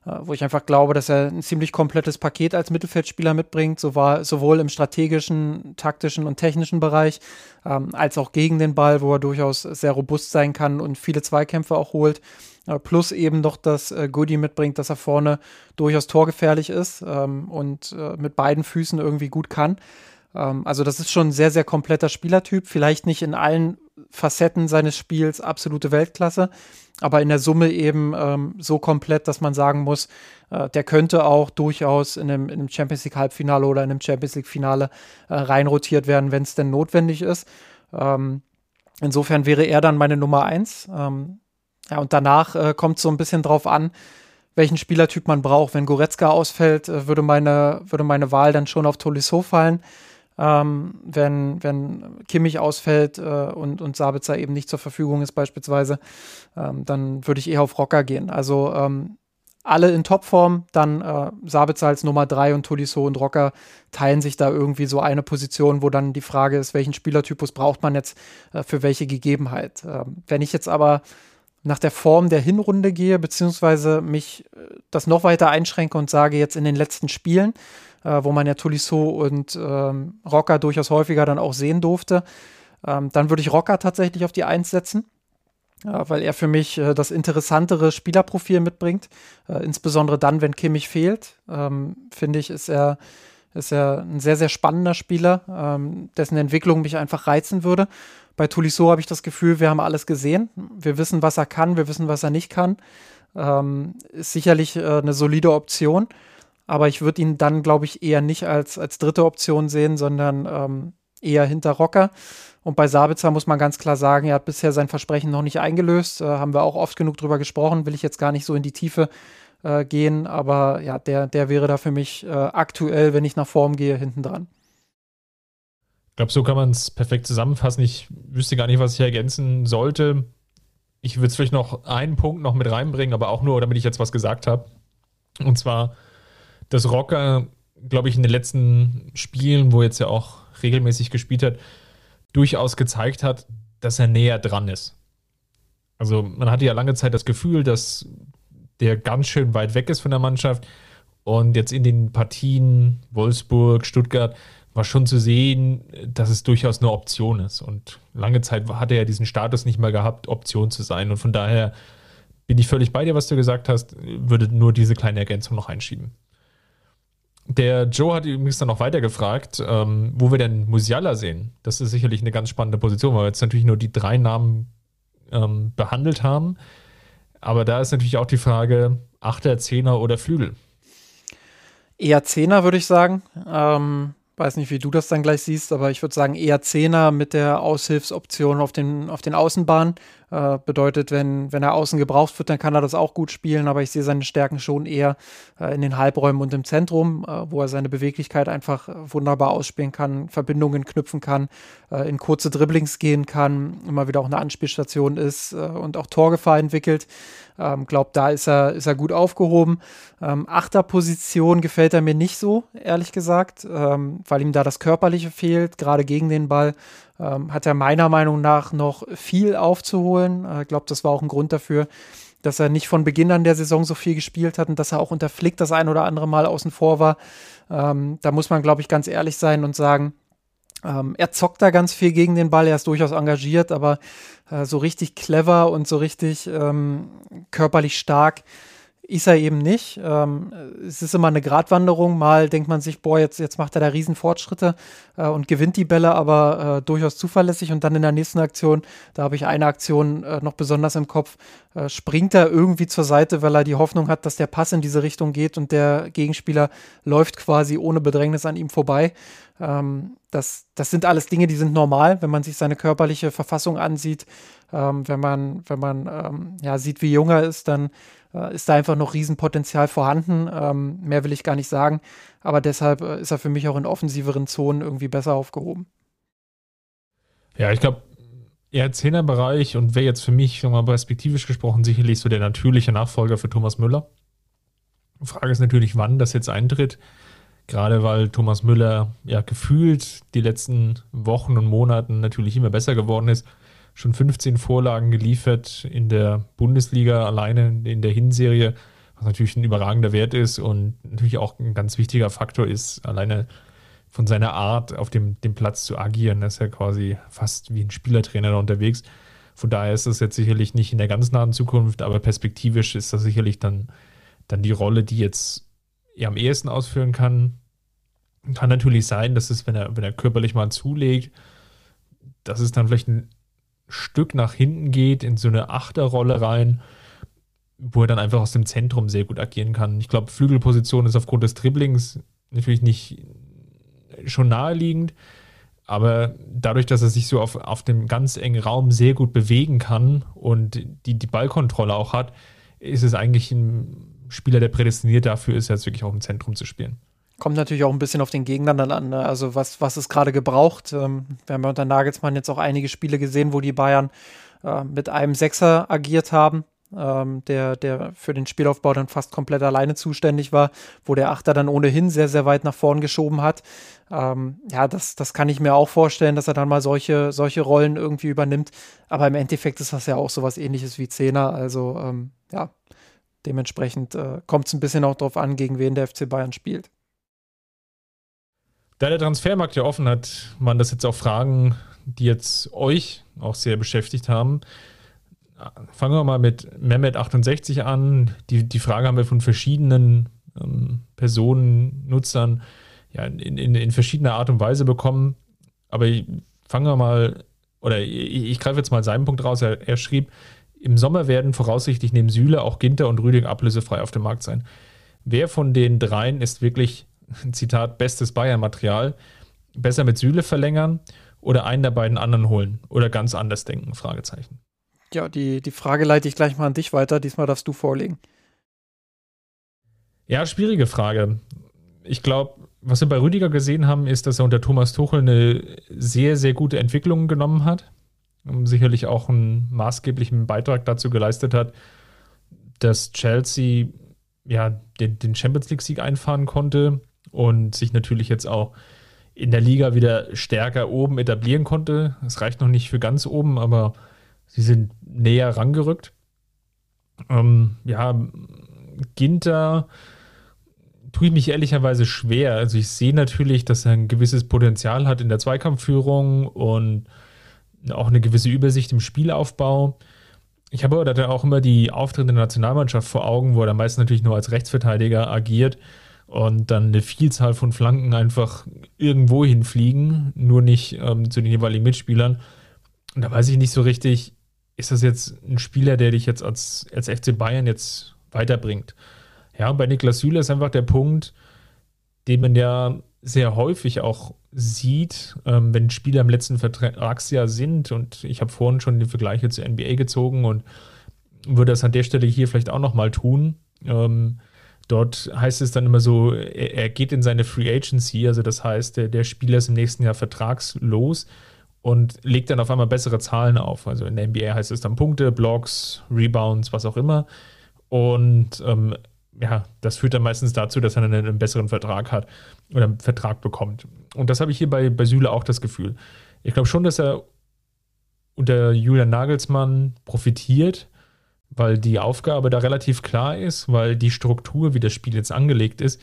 Äh, wo ich einfach glaube, dass er ein ziemlich komplettes Paket als Mittelfeldspieler mitbringt, sowohl im strategischen, taktischen und technischen Bereich, ähm, als auch gegen den Ball, wo er durchaus sehr robust sein kann und viele Zweikämpfe auch holt. Äh, plus eben noch das äh, Goodie mitbringt, dass er vorne durchaus torgefährlich ist ähm, und äh, mit beiden Füßen irgendwie gut kann. Ähm, also das ist schon ein sehr, sehr kompletter Spielertyp. Vielleicht nicht in allen Facetten seines Spiels absolute Weltklasse, aber in der Summe eben ähm, so komplett, dass man sagen muss, äh, der könnte auch durchaus in einem, in einem, Champions League Halbfinale oder in einem Champions League Finale äh, reinrotiert werden, wenn es denn notwendig ist. Ähm, insofern wäre er dann meine Nummer eins. Ja, und danach äh, kommt so ein bisschen drauf an, welchen Spielertyp man braucht. Wenn Goretzka ausfällt, äh, würde, meine, würde meine Wahl dann schon auf Tolisso fallen ähm, wenn, wenn Kimmich ausfällt äh, und, und Sabitzer eben nicht zur Verfügung ist beispielsweise, ähm, dann würde ich eher auf Rocker gehen. Also ähm, alle in Topform, dann äh, Sabitzer als Nummer 3 und Tolisso und Rocker teilen sich da irgendwie so eine Position, wo dann die Frage ist, welchen Spielertypus braucht man jetzt äh, für welche Gegebenheit. Ähm, wenn ich jetzt aber nach der Form der Hinrunde gehe, beziehungsweise mich äh, das noch weiter einschränke und sage jetzt in den letzten Spielen, äh, wo man ja Tolisso und ähm, Rocker durchaus häufiger dann auch sehen durfte. Ähm, dann würde ich Rocker tatsächlich auf die Eins setzen. Ja, weil er für mich äh, das interessantere Spielerprofil mitbringt. Äh, insbesondere dann, wenn Kimmich fehlt, ähm, finde ich, ist er, ist er ein sehr, sehr spannender Spieler, ähm, dessen Entwicklung mich einfach reizen würde. Bei Tolisso habe ich das Gefühl, wir haben alles gesehen. Wir wissen, was er kann, wir wissen, was er nicht kann. Ähm, ist sicherlich äh, eine solide Option aber ich würde ihn dann, glaube ich, eher nicht als, als dritte Option sehen, sondern ähm, eher hinter Rocker. Und bei Sabitzer muss man ganz klar sagen, er hat bisher sein Versprechen noch nicht eingelöst. Äh, haben wir auch oft genug drüber gesprochen, will ich jetzt gar nicht so in die Tiefe äh, gehen, aber ja, der, der wäre da für mich äh, aktuell, wenn ich nach Form gehe, hinten dran.
Ich glaube, so kann man es perfekt zusammenfassen. Ich wüsste gar nicht, was ich ergänzen sollte. Ich würde vielleicht noch einen Punkt noch mit reinbringen, aber auch nur, damit ich jetzt was gesagt habe. Und zwar, dass Rocker, glaube ich, in den letzten Spielen, wo jetzt ja auch regelmäßig gespielt hat, durchaus gezeigt hat, dass er näher dran ist. Also man hatte ja lange Zeit das Gefühl, dass der ganz schön weit weg ist von der Mannschaft. Und jetzt in den Partien Wolfsburg, Stuttgart war schon zu sehen, dass es durchaus eine Option ist. Und lange Zeit hat er diesen Status nicht mal gehabt, Option zu sein. Und von daher bin ich völlig bei dir, was du gesagt hast, würde nur diese kleine Ergänzung noch einschieben. Der Joe hat übrigens dann noch weiter gefragt, ähm, wo wir denn Musiala sehen. Das ist sicherlich eine ganz spannende Position, weil wir jetzt natürlich nur die drei Namen ähm, behandelt haben. Aber da ist natürlich auch die Frage, Achter, Zehner oder Flügel.
Eher Zehner, würde ich sagen. Ähm, weiß nicht, wie du das dann gleich siehst, aber ich würde sagen eher Zehner mit der Aushilfsoption auf den, auf den Außenbahnen. Äh, bedeutet, wenn, wenn er außen gebraucht wird, dann kann er das auch gut spielen, aber ich sehe seine Stärken schon eher äh, in den Halbräumen und im Zentrum, äh, wo er seine Beweglichkeit einfach wunderbar ausspielen kann, Verbindungen knüpfen kann, äh, in kurze Dribblings gehen kann, immer wieder auch eine Anspielstation ist äh, und auch Torgefahr entwickelt. Ähm, glaub, da ist er, ist er gut aufgehoben. Ähm, Achterposition gefällt er mir nicht so, ehrlich gesagt, ähm, weil ihm da das Körperliche fehlt, gerade gegen den Ball. Ähm, hat er meiner Meinung nach noch viel aufzuholen. Ich äh, glaube, das war auch ein Grund dafür, dass er nicht von Beginn an der Saison so viel gespielt hat und dass er auch unter Flick das ein oder andere Mal außen vor war. Ähm, da muss man, glaube ich, ganz ehrlich sein und sagen, ähm, er zockt da ganz viel gegen den Ball, er ist durchaus engagiert, aber äh, so richtig clever und so richtig ähm, körperlich stark ist er eben nicht. Ähm, es ist immer eine Gratwanderung. Mal denkt man sich, boah, jetzt, jetzt macht er da riesen Fortschritte äh, und gewinnt die Bälle, aber äh, durchaus zuverlässig. Und dann in der nächsten Aktion, da habe ich eine Aktion äh, noch besonders im Kopf, äh, springt er irgendwie zur Seite, weil er die Hoffnung hat, dass der Pass in diese Richtung geht und der Gegenspieler läuft quasi ohne Bedrängnis an ihm vorbei. Ähm, das, das sind alles Dinge, die sind normal, wenn man sich seine körperliche Verfassung ansieht. Ähm, wenn man, wenn man ähm, ja, sieht, wie jung er ist, dann ist da einfach noch Riesenpotenzial vorhanden. Ähm, mehr will ich gar nicht sagen. Aber deshalb äh, ist er für mich auch in offensiveren Zonen irgendwie besser aufgehoben.
Ja, ich glaube, eher Zehnerbereich und wäre jetzt für mich, nochmal perspektivisch gesprochen, sicherlich so der natürliche Nachfolger für Thomas Müller. Die Frage ist natürlich, wann das jetzt eintritt. Gerade weil Thomas Müller ja gefühlt die letzten Wochen und Monaten natürlich immer besser geworden ist schon 15 Vorlagen geliefert in der Bundesliga alleine in der Hinserie, was natürlich ein überragender Wert ist und natürlich auch ein ganz wichtiger Faktor ist, alleine von seiner Art auf dem, dem Platz zu agieren. Das ist ja quasi fast wie ein Spielertrainer da unterwegs. Von daher ist das jetzt sicherlich nicht in der ganz nahen Zukunft, aber perspektivisch ist das sicherlich dann, dann die Rolle, die jetzt er am ehesten ausführen kann. Kann natürlich sein, dass es, wenn er, wenn er körperlich mal zulegt, dass es dann vielleicht ein Stück nach hinten geht, in so eine Achterrolle rein, wo er dann einfach aus dem Zentrum sehr gut agieren kann. Ich glaube, Flügelposition ist aufgrund des Dribblings natürlich nicht schon naheliegend, aber dadurch, dass er sich so auf, auf dem ganz engen Raum sehr gut bewegen kann und die, die Ballkontrolle auch hat, ist es eigentlich ein Spieler, der prädestiniert dafür ist, jetzt wirklich auch im Zentrum zu spielen.
Kommt natürlich auch ein bisschen auf den Gegner dann an. Ne? Also was, was ist gerade gebraucht? Ähm, wir haben ja unter Nagelsmann jetzt auch einige Spiele gesehen, wo die Bayern äh, mit einem Sechser agiert haben, ähm, der, der für den Spielaufbau dann fast komplett alleine zuständig war, wo der Achter dann ohnehin sehr, sehr weit nach vorn geschoben hat. Ähm, ja, das, das kann ich mir auch vorstellen, dass er dann mal solche, solche Rollen irgendwie übernimmt. Aber im Endeffekt ist das ja auch sowas ähnliches wie Zehner. Also ähm, ja, dementsprechend äh, kommt es ein bisschen auch darauf an, gegen wen der FC Bayern spielt.
Da der Transfermarkt ja offen hat, waren das jetzt auch Fragen, die jetzt euch auch sehr beschäftigt haben. Fangen wir mal mit Mehmet68 an. Die, die Frage haben wir von verschiedenen ähm, Personen, Nutzern ja, in, in, in verschiedener Art und Weise bekommen. Aber fangen wir mal, oder ich, ich greife jetzt mal seinen Punkt raus. Er, er, schrieb, im Sommer werden voraussichtlich neben Süle auch Ginter und Rüdiger ablösefrei auf dem Markt sein. Wer von den dreien ist wirklich Zitat, bestes Bayern-Material, besser mit Süle verlängern oder einen der beiden anderen holen oder ganz anders denken? Fragezeichen.
Ja, die, die Frage leite ich gleich mal an dich weiter. Diesmal darfst du vorlegen.
Ja, schwierige Frage. Ich glaube, was wir bei Rüdiger gesehen haben, ist, dass er unter Thomas Tuchel eine sehr, sehr gute Entwicklung genommen hat. Und sicherlich auch einen maßgeblichen Beitrag dazu geleistet hat, dass Chelsea ja, den, den Champions League-Sieg einfahren konnte und sich natürlich jetzt auch in der Liga wieder stärker oben etablieren konnte. Es reicht noch nicht für ganz oben, aber sie sind näher rangerückt. Ähm, ja, Ginter tue ich mich ehrlicherweise schwer. Also ich sehe natürlich, dass er ein gewisses Potenzial hat in der Zweikampfführung und auch eine gewisse Übersicht im Spielaufbau. Ich habe aber da auch immer die Auftritte der Nationalmannschaft vor Augen, wo er meist natürlich nur als Rechtsverteidiger agiert und dann eine Vielzahl von Flanken einfach irgendwo hinfliegen, nur nicht ähm, zu den jeweiligen Mitspielern. Und da weiß ich nicht so richtig, ist das jetzt ein Spieler, der dich jetzt als, als FC Bayern jetzt weiterbringt? Ja, bei Niklas Süle ist einfach der Punkt, den man ja sehr häufig auch sieht, ähm, wenn Spieler im letzten Vertragsjahr sind. Und ich habe vorhin schon die Vergleiche zur NBA gezogen und würde das an der Stelle hier vielleicht auch nochmal tun. Ähm, Dort heißt es dann immer so, er, geht in seine Free Agency, also das heißt, der, der Spieler ist im nächsten Jahr vertragslos und legt dann auf einmal bessere Zahlen auf. Also in der NBA heißt es dann Punkte, Blocks, Rebounds, was auch immer. Und ähm, ja, das führt dann meistens dazu, dass er einen, einen, besseren Vertrag hat oder einen Vertrag bekommt. Und das habe ich hier bei, bei Süle auch das Gefühl. Ich glaube schon, dass er unter Julian Nagelsmann profitiert, weil die Aufgabe da relativ klar ist, weil die Struktur, wie das Spiel jetzt angelegt ist,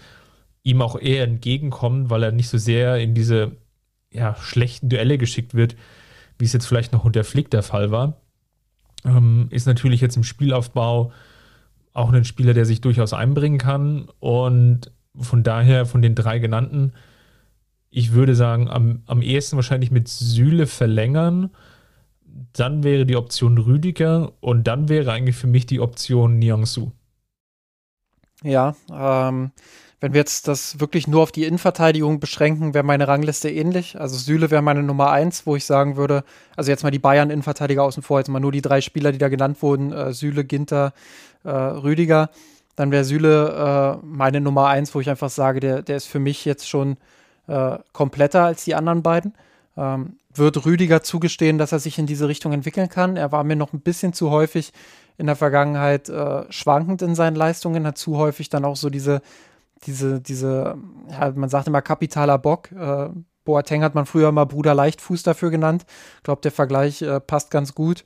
ihm auch eher entgegenkommt, weil er nicht so sehr in diese ja, schlechten Duelle geschickt wird, wie es jetzt vielleicht noch unter Flick der Fall war. Ähm, ist natürlich jetzt im Spielaufbau auch ein Spieler, der sich durchaus einbringen kann. Und von daher, von den drei genannten, ich würde sagen, am, am ehesten wahrscheinlich mit Sühle verlängern. Dann wäre die Option Rüdiger und dann wäre eigentlich für mich die Option Niangsu.
Ja, ähm, wenn wir jetzt das wirklich nur auf die Innenverteidigung beschränken, wäre meine Rangliste ähnlich. Also Süle wäre meine Nummer eins, wo ich sagen würde, also jetzt mal die Bayern-Innenverteidiger außen vor, jetzt mal nur die drei Spieler, die da genannt wurden, äh, Süle, Ginter, äh, Rüdiger. Dann wäre Süle äh, meine Nummer eins, wo ich einfach sage, der, der ist für mich jetzt schon äh, kompletter als die anderen beiden. Ähm, wird Rüdiger zugestehen, dass er sich in diese Richtung entwickeln kann. Er war mir noch ein bisschen zu häufig in der Vergangenheit äh, schwankend in seinen Leistungen, hat zu häufig dann auch so diese diese, diese, ja, man sagt immer kapitaler Bock. Äh, Boateng hat man früher mal Bruder Leichtfuß dafür genannt. Ich glaube, der Vergleich äh, passt ganz gut.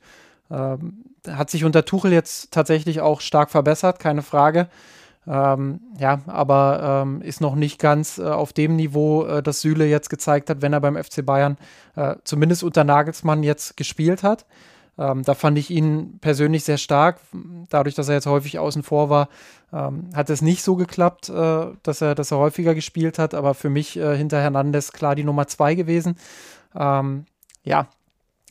Ähm, hat sich unter Tuchel jetzt tatsächlich auch stark verbessert, keine Frage. Ähm, ja, aber ähm, ist noch nicht ganz äh, auf dem Niveau, äh, das Süle jetzt gezeigt hat, wenn er beim FC Bayern äh, zumindest unter Nagelsmann jetzt gespielt hat. Ähm, da fand ich ihn persönlich sehr stark. Dadurch, dass er jetzt häufig außen vor war, ähm, hat es nicht so geklappt, äh, dass, er, dass er häufiger gespielt hat. Aber für mich äh, hinter Hernandez klar die Nummer zwei gewesen. Ähm, ja,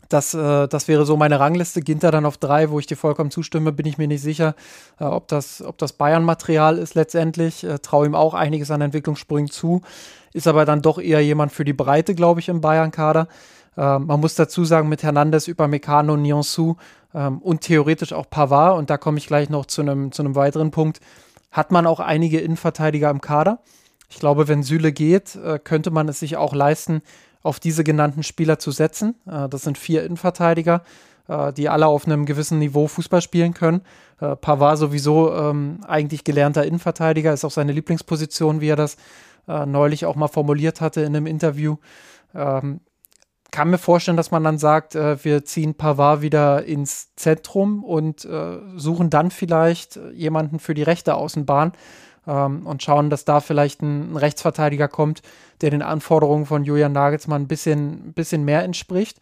das, äh, das wäre so meine Rangliste. Ginter dann auf drei, wo ich dir vollkommen zustimme, bin ich mir nicht sicher, äh, ob das, ob das Bayern-Material ist letztendlich. Äh, Traue ihm auch einiges an Entwicklungssprüngen zu. Ist aber dann doch eher jemand für die Breite, glaube ich, im Bayern-Kader. Ähm, man muss dazu sagen, mit Hernandez über Meccano, Nyonsu ähm, und theoretisch auch Pavard, und da komme ich gleich noch zu einem zu weiteren Punkt, hat man auch einige Innenverteidiger im Kader. Ich glaube, wenn Süle geht, äh, könnte man es sich auch leisten, auf diese genannten Spieler zu setzen. Äh, das sind vier Innenverteidiger, äh, die alle auf einem gewissen Niveau Fußball spielen können. Äh, Pavard sowieso ähm, eigentlich gelernter Innenverteidiger, ist auch seine Lieblingsposition, wie er das neulich auch mal formuliert hatte in einem Interview. Ähm, kann mir vorstellen, dass man dann sagt, äh, wir ziehen Pavard wieder ins Zentrum und äh, suchen dann vielleicht jemanden für die rechte Außenbahn ähm, und schauen, dass da vielleicht ein, ein, Rechtsverteidiger kommt, der den Anforderungen von Julian Nagelsmann ein bisschen, bisschen mehr entspricht.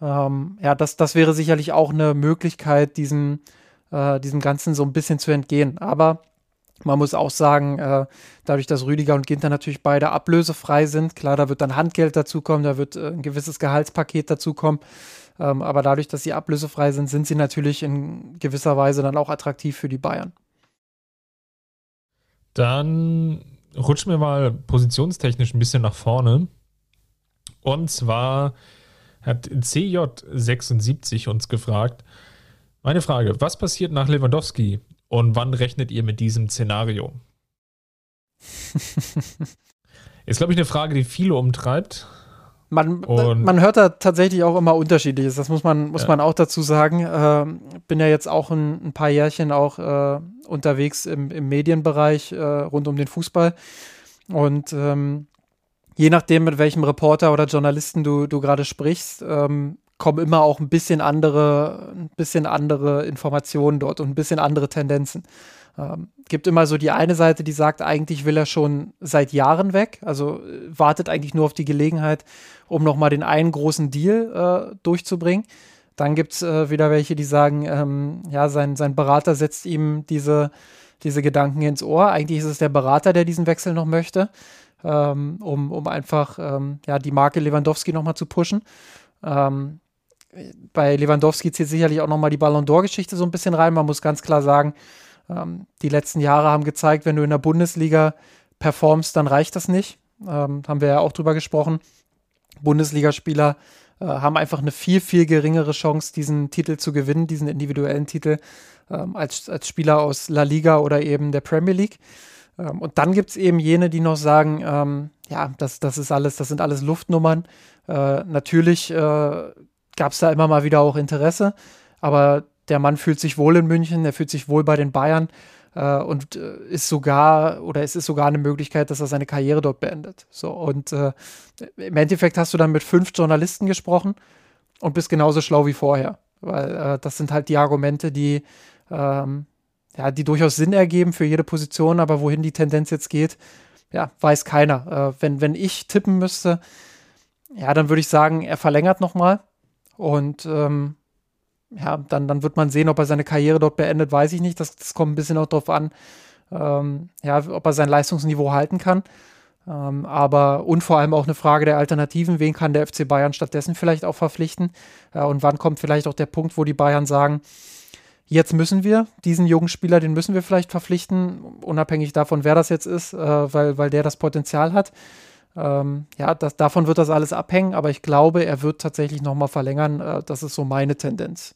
Ähm, ja, das, das wäre sicherlich auch eine Möglichkeit, diesem, äh, diesem Ganzen so ein bisschen zu entgehen. Aber man muss auch sagen, äh, dadurch, dass Rüdiger und Ginter natürlich beide ablösefrei sind, klar, da wird dann Handgeld dazukommen, da wird äh, ein gewisses Gehaltspaket dazukommen. Ähm, aber dadurch, dass sie ablösefrei sind, sind sie natürlich in gewisser Weise dann auch attraktiv für die Bayern.
Dann rutschen wir mal positionstechnisch ein bisschen nach vorne. Und zwar hat CJ76 uns gefragt, meine Frage, was passiert nach Lewandowski? Und wann rechnet ihr mit diesem Szenario? Ist, glaube ich, eine Frage, die viele umtreibt.
Man, man hört da tatsächlich auch immer Unterschiedliches. Das muss man, muss ja. man auch dazu sagen. Äh, bin ja jetzt auch ein, ein paar Jährchen auch äh, unterwegs im, im Medienbereich äh, rund um den Fußball. Und ähm, je nachdem, mit welchem Reporter oder Journalisten du, du gerade sprichst, ähm, kommen immer auch ein bisschen andere, ein bisschen andere Informationen dort und ein bisschen andere Tendenzen. Ähm, gibt immer so die eine Seite, die sagt, eigentlich will er schon seit Jahren weg, also äh, wartet eigentlich nur auf die Gelegenheit, um nochmal den einen großen Deal äh, durchzubringen. Dann gibt es äh, wieder welche, die sagen, ähm, ja, sein, sein Berater setzt ihm diese, diese Gedanken ins Ohr. Eigentlich ist es der Berater, der diesen Wechsel noch möchte, ähm, um, um einfach ähm, ja, die Marke Lewandowski nochmal zu pushen. Ähm, bei Lewandowski zählt sicherlich auch nochmal die Ballon d'Or-Geschichte so ein bisschen rein. Man muss ganz klar sagen, ähm, die letzten Jahre haben gezeigt, wenn du in der Bundesliga performst, dann reicht das nicht. Ähm, haben wir ja auch drüber gesprochen. Bundesligaspieler äh, haben einfach eine viel, viel geringere Chance, diesen Titel zu gewinnen, diesen individuellen Titel, ähm, als, als Spieler aus La Liga oder eben der Premier League. Ähm, und dann gibt es eben jene, die noch sagen, ähm, ja, das, das ist alles, das sind alles Luftnummern. Äh, natürlich äh, gab es da immer mal wieder auch Interesse. Aber der Mann fühlt sich wohl in München, er fühlt sich wohl bei den Bayern. äh, und äh, ist sogar oder es ist sogar eine Möglichkeit, dass er seine Karriere dort beendet. So und äh, im Endeffekt hast du dann mit fünf Journalisten gesprochen und bist genauso schlau wie vorher, weil äh, das sind halt die Argumente, die ähm, ja, die durchaus Sinn ergeben für jede Position, aber wohin die Tendenz jetzt geht, ja, weiß keiner. Äh, wenn, wenn ich tippen müsste, ja, dann würde ich sagen, er verlängert nochmal. Und ähm, ja, dann, dann wird man sehen, ob er seine Karriere dort beendet, weiß ich nicht. Das, das kommt ein bisschen auch darauf an, ähm, ja, ob er sein Leistungsniveau halten kann. Ähm, aber und vor allem auch eine Frage der Alternativen. Wen kann der FC Bayern stattdessen vielleicht auch verpflichten? Äh, und wann kommt vielleicht auch der Punkt, wo die Bayern sagen, jetzt müssen wir diesen jungen Spieler, den müssen wir vielleicht verpflichten, unabhängig davon, wer das jetzt ist, äh, weil, weil der das Potenzial hat. Ähm, ja, das, davon wird das alles abhängen, aber ich glaube, er wird tatsächlich nochmal verlängern. Äh, das ist so meine Tendenz.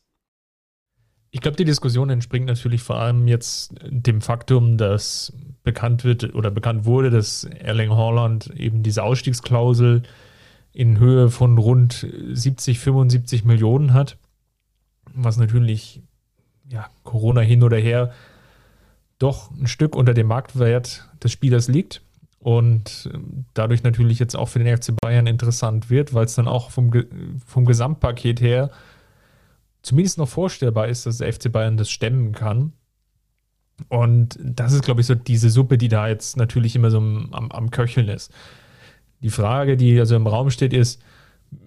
Ich glaube, die Diskussion entspringt natürlich vor allem jetzt dem Faktum, dass bekannt wird oder bekannt wurde, dass Erling Haaland eben diese Ausstiegsklausel in Höhe von rund 70, 75 Millionen hat, was natürlich ja, Corona hin oder her doch ein Stück unter dem Marktwert des Spielers liegt und ähm, dadurch natürlich jetzt auch für den FC Bayern interessant wird, weil es dann auch vom, vom Gesamtpaket her zumindest noch vorstellbar ist, dass der FC Bayern das stemmen kann. Und das ist, glaube ich, so diese Suppe, die da jetzt natürlich immer so am, am Köcheln ist. Die Frage, die also im Raum steht, ist,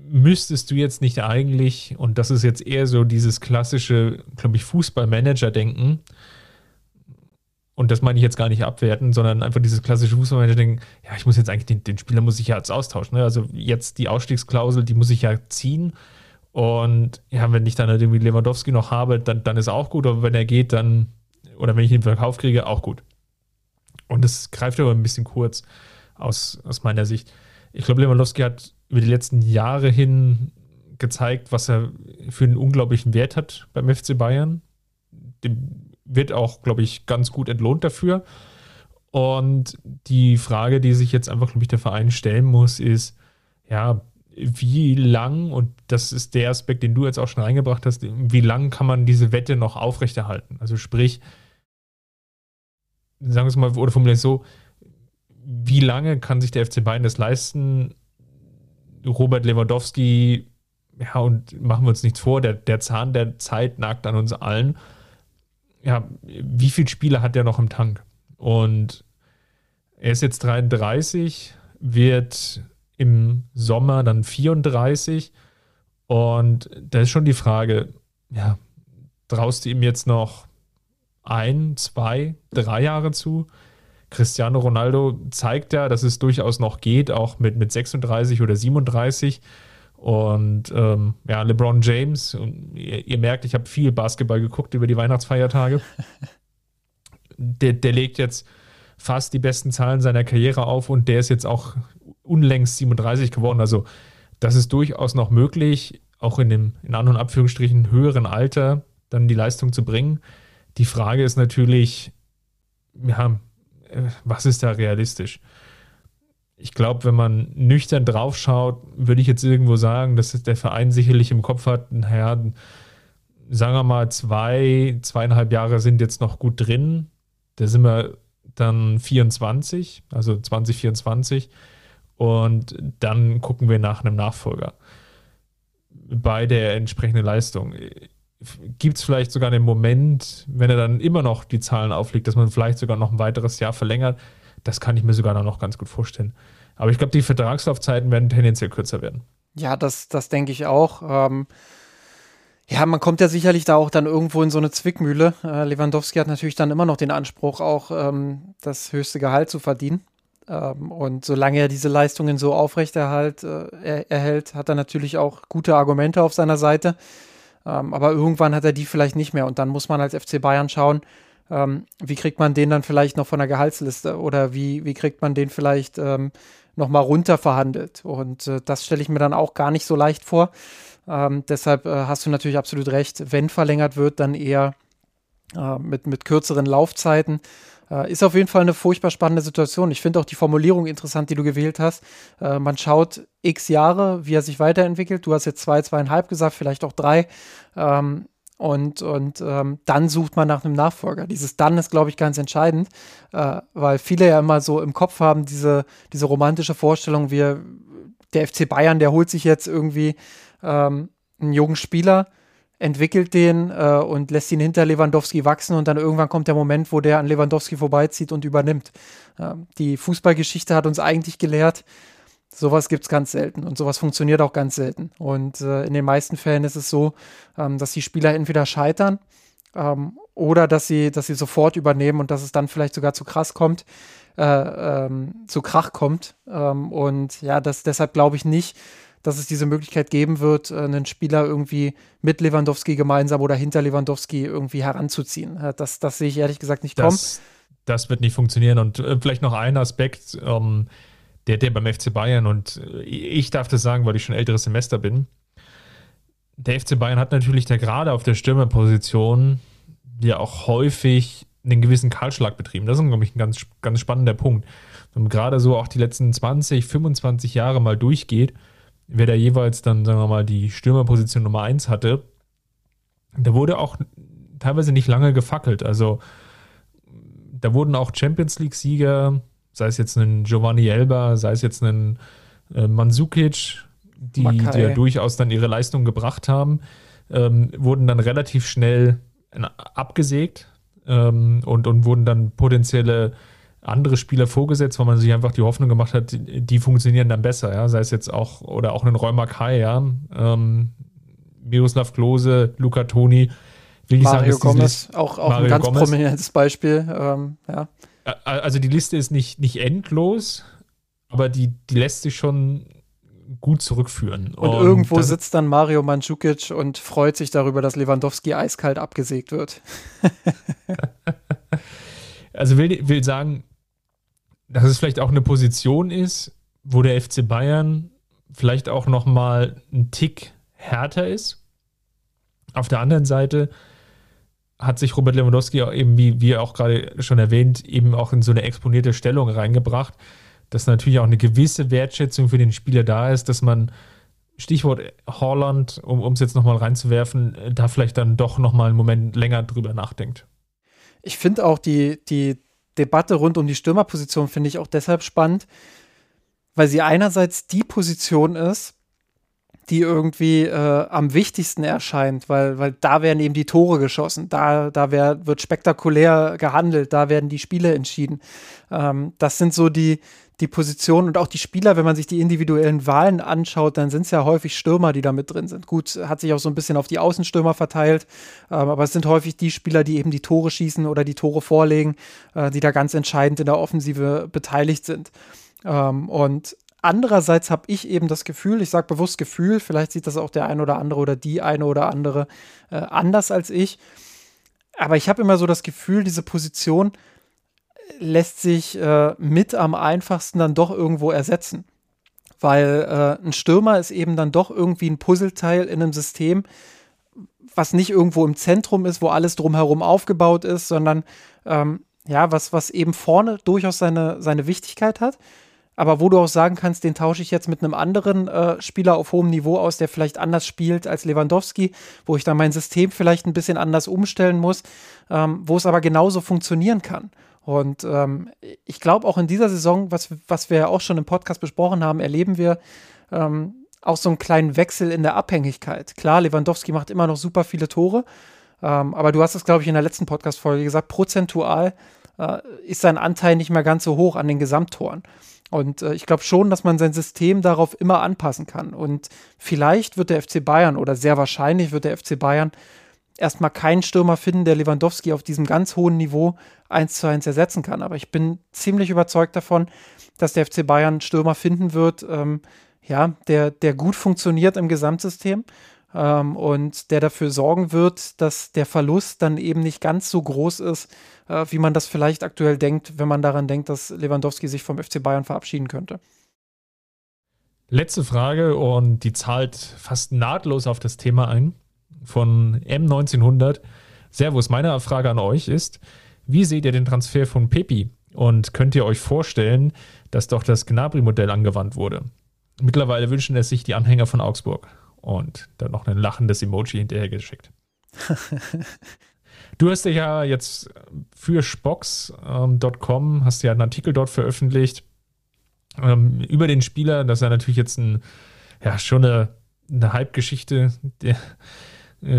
müsstest du jetzt nicht eigentlich, und das ist jetzt eher so dieses klassische, glaube ich, Fußballmanager-Denken, und das meine ich jetzt gar nicht abwerten, sondern einfach dieses klassische Fußballmanager-Denken, ja, ich muss jetzt eigentlich, den, den Spieler muss ich ja jetzt austauschen. Ne? Also jetzt die Ausstiegsklausel, die muss ich ja ziehen. Und ja, wenn ich dann halt irgendwie Lewandowski noch habe, dann, dann ist auch gut, aber wenn er geht, dann, oder wenn ich den Verkauf kriege, auch gut. Und das greift aber ein bisschen kurz aus, aus meiner Sicht. Ich glaube, Lewandowski hat über die letzten Jahre hin gezeigt, was er für einen unglaublichen Wert hat beim FC Bayern. Dem wird auch, glaube ich, ganz gut entlohnt dafür. Und die Frage, die sich jetzt einfach, glaube ich, der Verein stellen muss, ist, ja, wie lang, und das ist der Aspekt, den du jetzt auch schon reingebracht hast, wie lang kann man diese Wette noch aufrechterhalten? Also sprich, sagen wir es mal, oder formuliert so, wie lange kann sich der FC Bayern das leisten, Robert Lewandowski, ja, und machen wir uns nichts vor, der, der Zahn der Zeit nagt an uns allen. Ja, wie viele Spiele hat der noch im Tank? Und er ist jetzt 33, wird im Sommer dann 34. Und da ist schon die Frage, ja, traust du ihm jetzt noch ein, zwei, drei Jahre zu? Cristiano Ronaldo zeigt ja, dass es durchaus noch geht, auch mit, mit 36 oder 37. Und ähm, ja, LeBron James, ihr, ihr merkt, ich habe viel Basketball geguckt über die Weihnachtsfeiertage. der, der legt jetzt fast die besten Zahlen seiner Karriere auf und der ist jetzt auch unlängst 37 geworden. Also das ist durchaus noch möglich, auch in dem in An- Abführungsstrichen höheren Alter dann die Leistung zu bringen. Die Frage ist natürlich, ja, was ist da realistisch? Ich glaube, wenn man nüchtern drauf schaut, würde ich jetzt irgendwo sagen, dass der Verein sicherlich im Kopf hat, naja, sagen wir mal, zwei, zweieinhalb Jahre sind jetzt noch gut drin. Da sind wir dann 24, also 2024. Und dann gucken wir nach einem Nachfolger bei der entsprechenden Leistung gibt es vielleicht sogar einen Moment, wenn er dann immer noch die Zahlen auflegt, dass man vielleicht sogar noch ein weiteres Jahr verlängert. Das kann ich mir sogar noch ganz gut vorstellen. Aber ich glaube, die Vertragslaufzeiten werden tendenziell kürzer werden.
Ja, das, das denke ich auch. Ähm, ja, man kommt ja sicherlich da auch dann irgendwo in so eine Zwickmühle. Äh, Lewandowski hat natürlich dann immer noch den Anspruch, auch ähm, das höchste Gehalt zu verdienen. Ähm, und solange er diese Leistungen so aufrechterhält, äh, er, erhält, hat er natürlich auch gute Argumente auf seiner Seite. Ähm, aber irgendwann hat er die vielleicht nicht mehr und dann muss man als FC Bayern schauen, ähm, wie kriegt man den dann vielleicht noch von der Gehaltsliste oder wie, wie kriegt man den vielleicht ähm, nochmal runter verhandelt. Und äh, das stelle ich mir dann auch gar nicht so leicht vor. Deshalb äh, hast du natürlich absolut recht, wenn verlängert wird, dann eher mit, mit kürzeren Laufzeiten. Äh, ist auf jeden Fall eine furchtbar spannende Situation. Ich finde auch die Formulierung interessant, die du gewählt hast. Äh, man schaut x Jahre, wie er sich weiterentwickelt. Du hast jetzt zwei, zweieinhalb gesagt, vielleicht auch drei. Ähm, Und, und ähm, dann sucht man nach einem Nachfolger. Dieses Dann ist, glaube ich, ganz entscheidend, äh, weil viele ja immer so im Kopf haben, diese, diese romantische Vorstellung, wir, der FC Bayern, der holt sich jetzt irgendwie ähm, einen jungen Spieler, entwickelt den äh, und lässt ihn hinter Lewandowski wachsen und dann irgendwann kommt der Moment, wo der an Lewandowski vorbeizieht und übernimmt. Äh, die Fußballgeschichte hat uns eigentlich gelehrt, Sowas gibt es ganz selten und sowas funktioniert auch ganz selten. Und äh, in den meisten Fällen ist es so, ähm, dass die Spieler entweder scheitern ähm, oder dass sie, dass sie sofort übernehmen und dass es dann vielleicht sogar zu krass kommt, äh, ähm, zu Krach kommt. Ähm, und ja, das, deshalb glaube ich nicht, dass es diese Möglichkeit geben wird, äh, einen Spieler irgendwie mit Lewandowski gemeinsam oder hinter Lewandowski irgendwie heranzuziehen. Äh, das, das sehe ich ehrlich gesagt nicht kommen.
Das, das wird nicht funktionieren. Und äh, vielleicht noch ein Aspekt. Ähm der, der beim FC Bayern, und ich darf das sagen, weil ich schon älteres Semester bin, der FC Bayern hat natürlich da gerade auf der Stürmerposition ja auch häufig einen gewissen Kahlschlag betrieben. Das ist, glaube ich, ein ganz, ganz spannender Punkt. Wenn man gerade so auch die letzten 20, 25 Jahre mal durchgeht, wer da jeweils dann, sagen wir mal, die Stürmerposition Nummer 1 hatte, da wurde auch teilweise nicht lange gefackelt. Also da wurden auch Champions League-Sieger sei es jetzt ein Giovanni Elba, sei es jetzt ein äh, Mandzukic, die, die, ja durchaus dann ihre Leistung gebracht haben, ähm, wurden dann relativ schnell äh, abgesägt ähm, und, und wurden dann potenzielle andere Spieler vorgesetzt, weil man sich einfach die Hoffnung gemacht hat, die, die funktionieren dann besser, ja, sei es jetzt auch, oder auch ein Räumer Kai, ja, ähm, Miroslav Klose, Luca Toni,
will ich Mario sagen, Gomez, auch, auch Mario ein ganz Gomez, prominentes Beispiel, ähm, ja.
Also die Liste ist nicht, nicht endlos, aber die, die lässt sich schon gut zurückführen.
Und, und irgendwo sitzt dann Mario Mandzukic und freut sich darüber, dass Lewandowski eiskalt abgesägt wird.
also will, will sagen, dass es vielleicht auch eine Position ist, wo der FC Bayern vielleicht auch noch mal ein Tick härter ist. Auf der anderen Seite hat sich Robert Lewandowski auch eben, wie wir auch gerade schon erwähnt, eben auch in so eine exponierte Stellung reingebracht, dass natürlich auch eine gewisse Wertschätzung für den Spieler da ist, dass man, Stichwort Holland, um es jetzt nochmal reinzuwerfen, da vielleicht dann doch nochmal einen Moment länger drüber nachdenkt.
Ich finde auch die, die Debatte rund um die Stürmerposition finde ich auch deshalb spannend, weil sie einerseits die Position ist, die irgendwie äh, am wichtigsten erscheint, weil, weil da werden eben die Tore geschossen, da, da wär, wird spektakulär gehandelt, da werden die Spiele entschieden. Ähm, das sind so die, die Positionen und auch die Spieler, wenn man sich die individuellen Wahlen anschaut, dann sind es ja häufig Stürmer, die da mit drin sind. Gut, hat sich auch so ein bisschen auf die Außenstürmer verteilt, ähm, aber es sind häufig die Spieler, die eben die Tore schießen oder die Tore vorlegen, äh, die da ganz entscheidend in der Offensive beteiligt sind. Ähm, und Andererseits habe ich eben das Gefühl, ich sage bewusst Gefühl, vielleicht sieht das auch der eine oder andere oder die eine oder andere äh, anders als ich. Aber ich habe immer so das Gefühl, diese Position lässt sich äh, mit am einfachsten dann doch irgendwo ersetzen. Weil äh, ein Stürmer ist eben dann doch irgendwie ein Puzzleteil in einem System, was nicht irgendwo im Zentrum ist, wo alles drumherum aufgebaut ist, sondern ähm, ja, was, was eben vorne durchaus seine, seine Wichtigkeit hat aber wo du auch sagen kannst, den tausche ich jetzt mit einem anderen äh, Spieler auf hohem Niveau aus, der vielleicht anders spielt als Lewandowski, wo ich dann mein System vielleicht ein bisschen anders umstellen muss, ähm, wo es aber genauso funktionieren kann. Und ähm, ich glaube auch in dieser Saison, was, was wir ja auch schon im Podcast besprochen haben, erleben wir ähm, auch so einen kleinen Wechsel in der Abhängigkeit. Klar, Lewandowski macht immer noch super viele Tore, ähm, aber du hast es, glaube ich, in der letzten Podcast-Folge gesagt, prozentual äh, ist sein Anteil nicht mehr ganz so hoch an den Gesamttoren. Und äh, ich glaube schon, dass man sein System darauf immer anpassen kann. Und vielleicht wird der FC Bayern oder sehr wahrscheinlich wird der FC Bayern erstmal keinen Stürmer finden, der Lewandowski auf diesem ganz hohen Niveau eins zu eins ersetzen kann. Aber ich bin ziemlich überzeugt davon, dass der FC Bayern Stürmer finden wird, ähm, ja, der, der gut funktioniert im Gesamtsystem ähm, und der dafür sorgen wird, dass der Verlust dann eben nicht ganz so groß ist, äh, wie man das vielleicht aktuell denkt, wenn man daran denkt, dass Lewandowski sich vom FC Bayern verabschieden könnte.
Letzte Frage und die zahlt fast nahtlos auf das Thema ein von M1900. Servus, meine Frage an euch ist, wie seht ihr den Transfer von Pepi und könnt ihr euch vorstellen, dass doch das Gnabry-Modell angewandt wurde? Mittlerweile wünschen es sich die Anhänger von Augsburg und dann noch ein lachendes Emoji hinterher geschickt. du hast dich ja jetzt für Spox.com, ähm, hast ja einen Artikel dort veröffentlicht ähm, über den Spieler, dass er natürlich jetzt ein, ja, schon eine, eine Halbgeschichte, der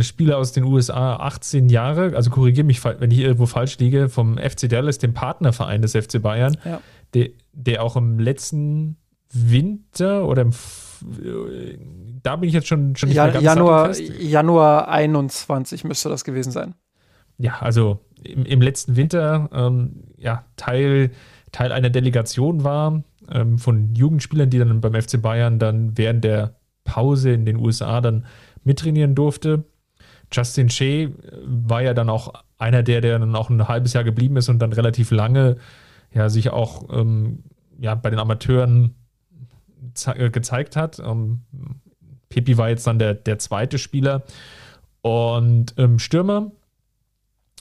Spieler aus den USA, 18 Jahre, also korrigiere mich, wenn ich irgendwo falsch liege, vom FC Dallas, dem Partnerverein des FC Bayern, ja. der, der auch im letzten Winter oder im da bin ich jetzt schon, schon nicht
ja, mehr ganz Januar, Januar 21 müsste das gewesen sein.
Ja, also im, im letzten Winter ähm, ja, Teil, Teil einer Delegation war ähm, von Jugendspielern, die dann beim FC Bayern dann während der Pause in den USA dann mittrainieren durfte. Justin Shea war ja dann auch einer der, der dann auch ein halbes Jahr geblieben ist und dann relativ lange ja sich auch ähm, ja, bei den Amateuren äh, gezeigt hat. Ähm, Pepi war jetzt dann der, der zweite Spieler. Und ähm, Stürmer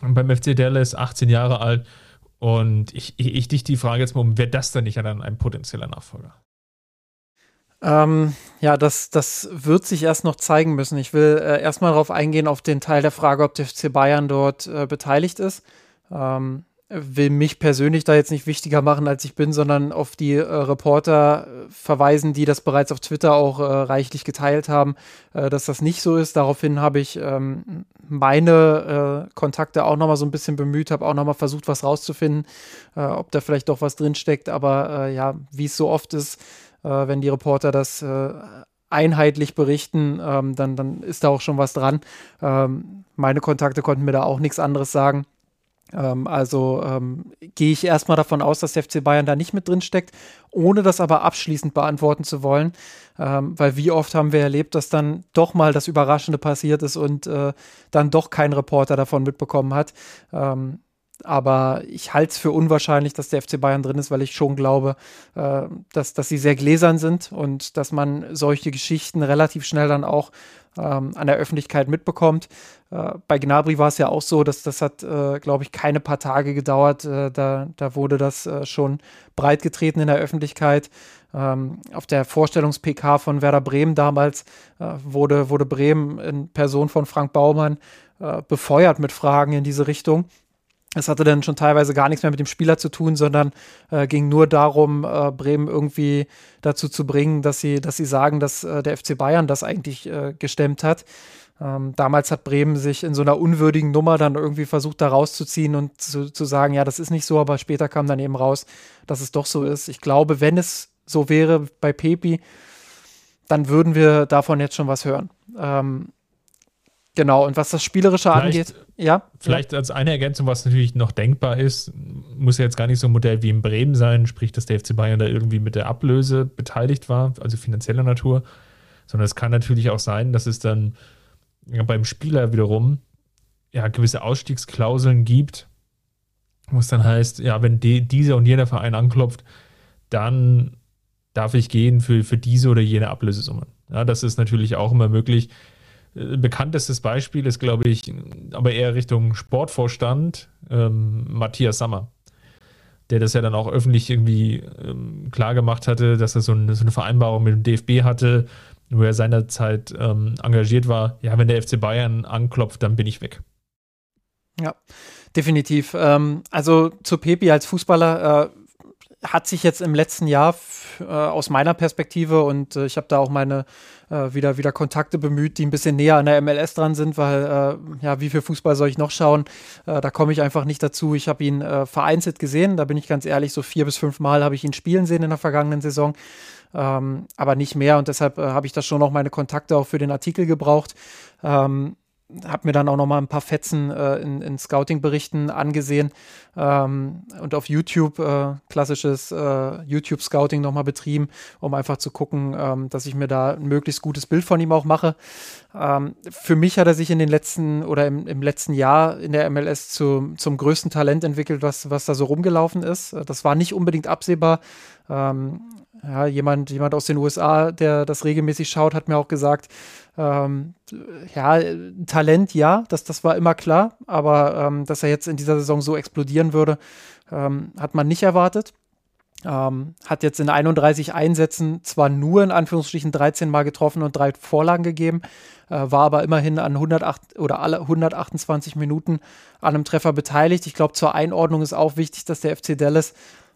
beim FC Dallas, 18 Jahre alt. Und ich, ich, ich dich die Frage jetzt mal um, wäre das denn nicht dann ein potenzieller Nachfolger?
Ähm, ja, das, das wird sich erst noch zeigen müssen. Ich will äh, erstmal darauf eingehen, auf den Teil der Frage, ob der FC Bayern dort äh, beteiligt ist. Ähm, will mich persönlich da jetzt nicht wichtiger machen, als ich bin, sondern auf die äh, Reporter äh, verweisen, die das bereits auf Twitter auch äh, reichlich geteilt haben, äh, dass das nicht so ist. Daraufhin habe ich ähm, meine Kontakte auch nochmal so ein bisschen bemüht, habe auch nochmal versucht, was rauszufinden, ob da vielleicht doch was drinsteckt. Aber ja, wie es so oft ist, wenn die Reporter das einheitlich berichten, ähm, dann, dann ist da auch schon was dran. Ähm, meine Kontakte konnten mir da auch nichts anderes sagen. Ähm, also ähm, gehe ich erstmal davon aus, dass der FC Bayern da nicht mit drin steckt, ohne das aber abschließend beantworten zu wollen. Ähm, weil wie oft haben wir erlebt, dass dann doch mal das Überraschende passiert ist und äh, dann doch kein Reporter davon mitbekommen hat. Aber ich halte es für unwahrscheinlich, dass der FC Bayern drin ist, weil ich schon glaube, äh, dass, dass sie sehr gläsern sind und dass man solche Geschichten relativ schnell dann auch ähm, an der Öffentlichkeit mitbekommt. Äh, bei Gnabry war es ja auch so, dass das hat, äh, glaube ich, keine paar Tage gedauert. Äh, da, da wurde das äh, schon breit getreten in der Öffentlichkeit. Ähm, auf der Vorstellungs-PK von Werder Bremen damals äh, wurde, wurde Bremen in Person von Frank Baumann befeuert mit Fragen in diese Richtung. Es hatte dann schon teilweise gar nichts mehr mit dem Spieler zu tun, sondern äh, ging nur darum, äh, Bremen irgendwie dazu zu bringen, dass sie, dass sie sagen, dass äh, der FC Bayern das eigentlich äh, gestemmt hat. Ähm, damals hat Bremen sich in so einer unwürdigen Nummer dann irgendwie versucht, da rauszuziehen und zu, zu sagen, ja, das ist nicht so, aber später kam dann eben raus, dass es doch so ist. Ich glaube, wenn es so wäre bei Pepi, dann würden wir davon jetzt schon was hören. Ähm, Genau, und was das Spielerische vielleicht, angeht, ja.
Vielleicht als eine Ergänzung, was natürlich noch denkbar ist, muss ja jetzt gar nicht so ein Modell wie in Bremen sein, sprich, dass der FC Bayern da irgendwie mit der Ablöse beteiligt war, also finanzieller Natur, sondern es kann natürlich auch sein, dass es dann ja, beim Spieler wiederum ja gewisse Ausstiegsklauseln gibt, wo es dann heißt, ja, wenn die, dieser und jener Verein anklopft, dann darf ich gehen für, für diese oder jene Ablösesumme. Ja, das ist natürlich auch immer möglich bekanntestes Beispiel ist, glaube ich, aber eher Richtung Sportvorstand, ähm, Matthias Sammer, der das ja dann auch öffentlich irgendwie ähm, klar hatte, dass er so eine, so eine, Vereinbarung mit dem DFB hatte, wo er seinerzeit ähm, engagiert war. Ja, wenn der FC Bayern anklopft, dann bin ich weg.
Ja, definitiv. Ähm, also zu Pepi als Fußballer äh, hat sich jetzt im letzten Jahr äh, aus meiner Perspektive und äh, ich habe da auch meine äh, wieder, wieder Kontakte bemüht, die ein bisschen näher an der MLS dran sind, weil äh, ja, wie viel Fußball soll ich noch schauen? Äh, da komme ich einfach nicht dazu. Ich habe ihn äh, vereinzelt gesehen, da bin ich ganz ehrlich, so vier bis fünf Mal habe ich ihn spielen sehen in der vergangenen Saison. Ähm, aber nicht mehr und deshalb habe ich da schon noch meine Kontakte auch für den Artikel gebraucht. Ähm, habe mir dann auch noch mal ein paar Fetzen äh, in, in Scouting-Berichten angesehen ähm, und auf YouTube äh, klassisches äh, YouTube-Scouting noch mal betrieben, um einfach zu gucken, ähm, dass ich mir da ein möglichst gutes Bild von ihm auch mache. Ähm, für mich hat er sich in den letzten oder im, im letzten Jahr in der MLS zu, zum größten Talent entwickelt, was, was da so rumgelaufen ist. Das war nicht unbedingt absehbar. Ähm, ja, jemand, jemand aus den USA, der das regelmäßig schaut, hat mir auch gesagt, ähm, ja, Talent, ja, das, das war immer klar, aber ähm, dass er jetzt in dieser Saison so explodieren würde, ähm, hat man nicht erwartet. Ähm, hat jetzt in 31 Einsätzen zwar nur in Anführungsstrichen 13 Mal getroffen und drei Vorlagen gegeben, äh, war aber immerhin an 108 oder alle 128 Minuten an einem Treffer beteiligt. Ich glaube, zur Einordnung ist auch wichtig, dass der FC Dallas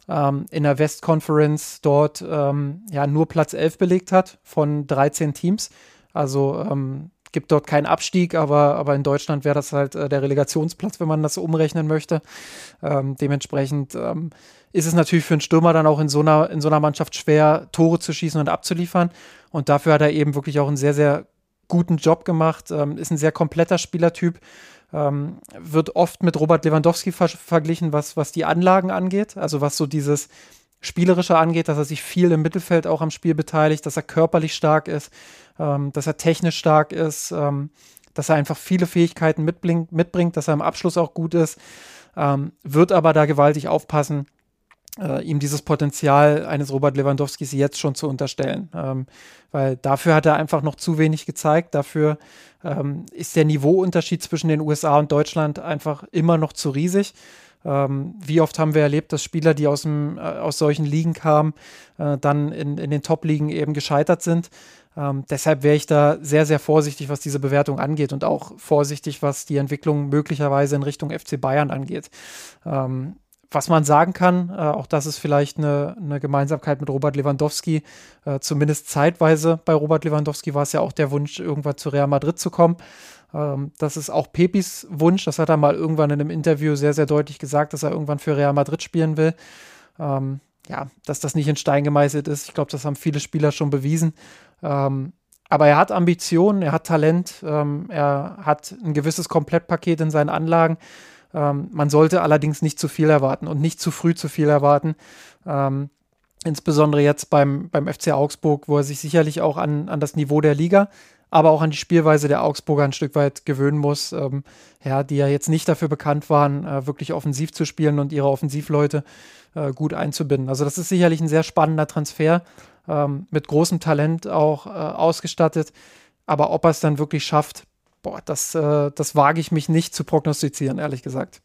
ähm, in der West Conference dort ähm, ja nur Platz 11 belegt hat von 13 Teams. Also ähm, gibt dort keinen Abstieg, aber, aber in Deutschland wäre das halt äh, der Relegationsplatz, wenn man das so umrechnen möchte. Ähm, dementsprechend ähm, ist es natürlich für einen Stürmer dann auch in so, einer, in so einer Mannschaft schwer, Tore zu schießen und abzuliefern. Und dafür hat er eben wirklich auch einen sehr, sehr guten Job gemacht, ähm, ist ein sehr kompletter Spielertyp. Ähm, wird oft mit Robert Lewandowski ver verglichen, was, was die Anlagen angeht, also was so dieses Spielerische angeht, dass er sich viel im Mittelfeld auch am Spiel beteiligt, dass er körperlich stark ist, ähm, dass er technisch stark ist, ähm, dass er einfach viele Fähigkeiten mitbringt, mitbringt, dass er im Abschluss auch gut ist, ähm, wird aber da gewaltig aufpassen, äh, ihm dieses Potenzial eines Robert Lewandowskis jetzt schon zu unterstellen. Ähm, weil dafür hat er einfach noch zu wenig gezeigt. Dafür ähm, ist der Niveauunterschied zwischen den USA und Deutschland einfach immer noch zu riesig. Ähm, wie oft haben wir erlebt, dass Spieler, die aus, dem, äh, aus solchen Ligen kamen, äh, dann in, in den Top-Ligen eben gescheitert sind. Ähm, deshalb wäre ich da sehr, sehr vorsichtig, was diese Bewertung angeht und auch vorsichtig, was die Entwicklung möglicherweise in Richtung FC Bayern angeht. Ähm, was man sagen kann, äh, auch das ist vielleicht eine, eine Gemeinsamkeit mit Robert Lewandowski, äh, zumindest zeitweise bei Robert Lewandowski war es ja auch der Wunsch, irgendwann zu Real Madrid zu kommen. Ähm, das ist auch Pepis Wunsch, das hat er mal irgendwann in einem Interview sehr, sehr deutlich gesagt, dass er irgendwann für Real Madrid spielen will. Ähm, ja, dass das nicht in Stein gemeißelt ist. Ich glaube, das haben viele Spieler schon bewiesen. Ähm, aber er hat Ambitionen, er hat Talent, ähm, er hat ein gewisses Komplettpaket in seinen Anlagen. Ähm, man sollte allerdings nicht zu viel erwarten und nicht zu früh zu viel erwarten. Ähm, insbesondere jetzt beim, beim FC Augsburg, wo er sich sicherlich auch an, an das Niveau der Liga, aber auch an die Spielweise der Augsburger ein Stück weit gewöhnen muss, ähm, ja, die ja jetzt nicht dafür bekannt waren, äh, wirklich offensiv zu spielen und ihre Offensivleute äh, gut einzubinden. Also das ist sicherlich ein sehr spannender Transfer ähm, mit großem Talent auch äh, ausgestattet. Aber ob er es dann wirklich schafft, boah, das, äh, das wage ich mich nicht zu prognostizieren, ehrlich gesagt.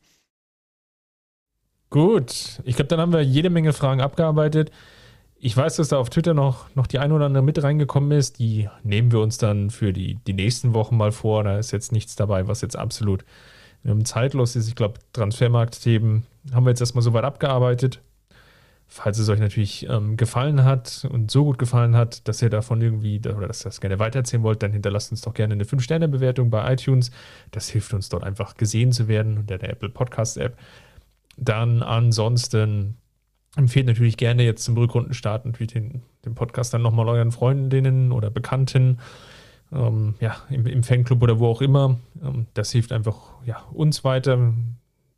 Gut, ich glaube, dann haben wir jede Menge Fragen abgearbeitet. Ich weiß, dass da auf Twitter noch, noch die ein oder andere mit reingekommen ist. Die nehmen wir uns dann für die, die nächsten Wochen mal vor. Da ist jetzt nichts dabei, was jetzt absolut ähm, zeitlos ist. Ich glaube, Transfermarktthemen haben wir jetzt erstmal soweit abgearbeitet. Falls es euch natürlich ähm, gefallen hat und so gut gefallen hat, dass ihr davon irgendwie oder dass ihr das gerne weitererzählen wollt, dann hinterlasst uns doch gerne eine 5-Sterne-Bewertung bei iTunes. Das hilft uns dort einfach gesehen zu werden unter der Apple Podcast-App. Dann ansonsten empfehlt natürlich gerne jetzt zum Rückrundenstart natürlich den, den Podcast dann nochmal euren Freundinnen oder Bekannten, ähm, ja, im, im, Fanclub oder wo auch immer. Ähm, das hilft einfach ja, uns weiter,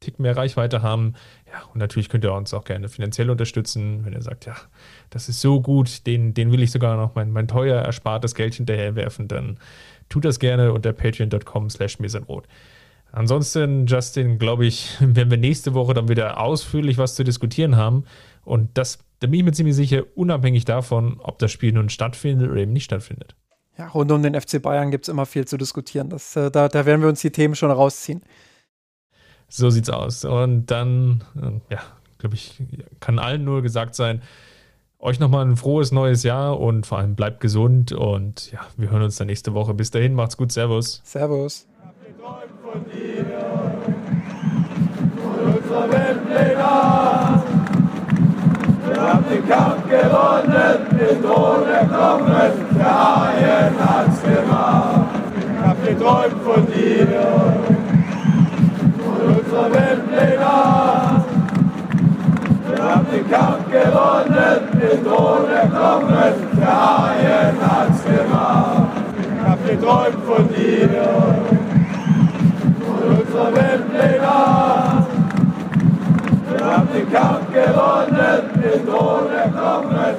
Tick mehr Reichweite haben. Ja, und natürlich könnt ihr uns auch gerne finanziell unterstützen, wenn ihr sagt, ja, das ist so gut, den, den will ich sogar noch mein, mein teuer erspartes Geld hinterher werfen, dann tut das gerne unter patreon.com slash mirsenrot. Ansonsten, Justin, glaube ich, werden wir nächste Woche dann wieder ausführlich was zu diskutieren haben. Und das, da bin ich mir ziemlich sicher, unabhängig davon, ob das Spiel nun stattfindet oder eben nicht stattfindet.
Ja, rund um den FC Bayern gibt es immer viel zu diskutieren. Das, äh, da, da werden wir uns die Themen schon rausziehen.
So sieht's aus. Und dann, äh, ja, glaube ich, kann allen nur gesagt sein, euch nochmal ein frohes neues Jahr und vor allem bleibt gesund und ja, wir hören uns dann nächste Woche. Bis dahin, macht's gut, Servus.
Servus.
Wir haben den Kampf gewonnen, den Thron erklommen, der Haien hat's gemacht. Ich hab geträumt von dir unserer Weltpläne. Wir haben den Kampf gewonnen, den Thron erklommen, der Haien hat's gemacht. Ich hab geträumt von dir, von unserer Weltpläne. Wir haben den Kampf gewonnen, den Thron erklommen,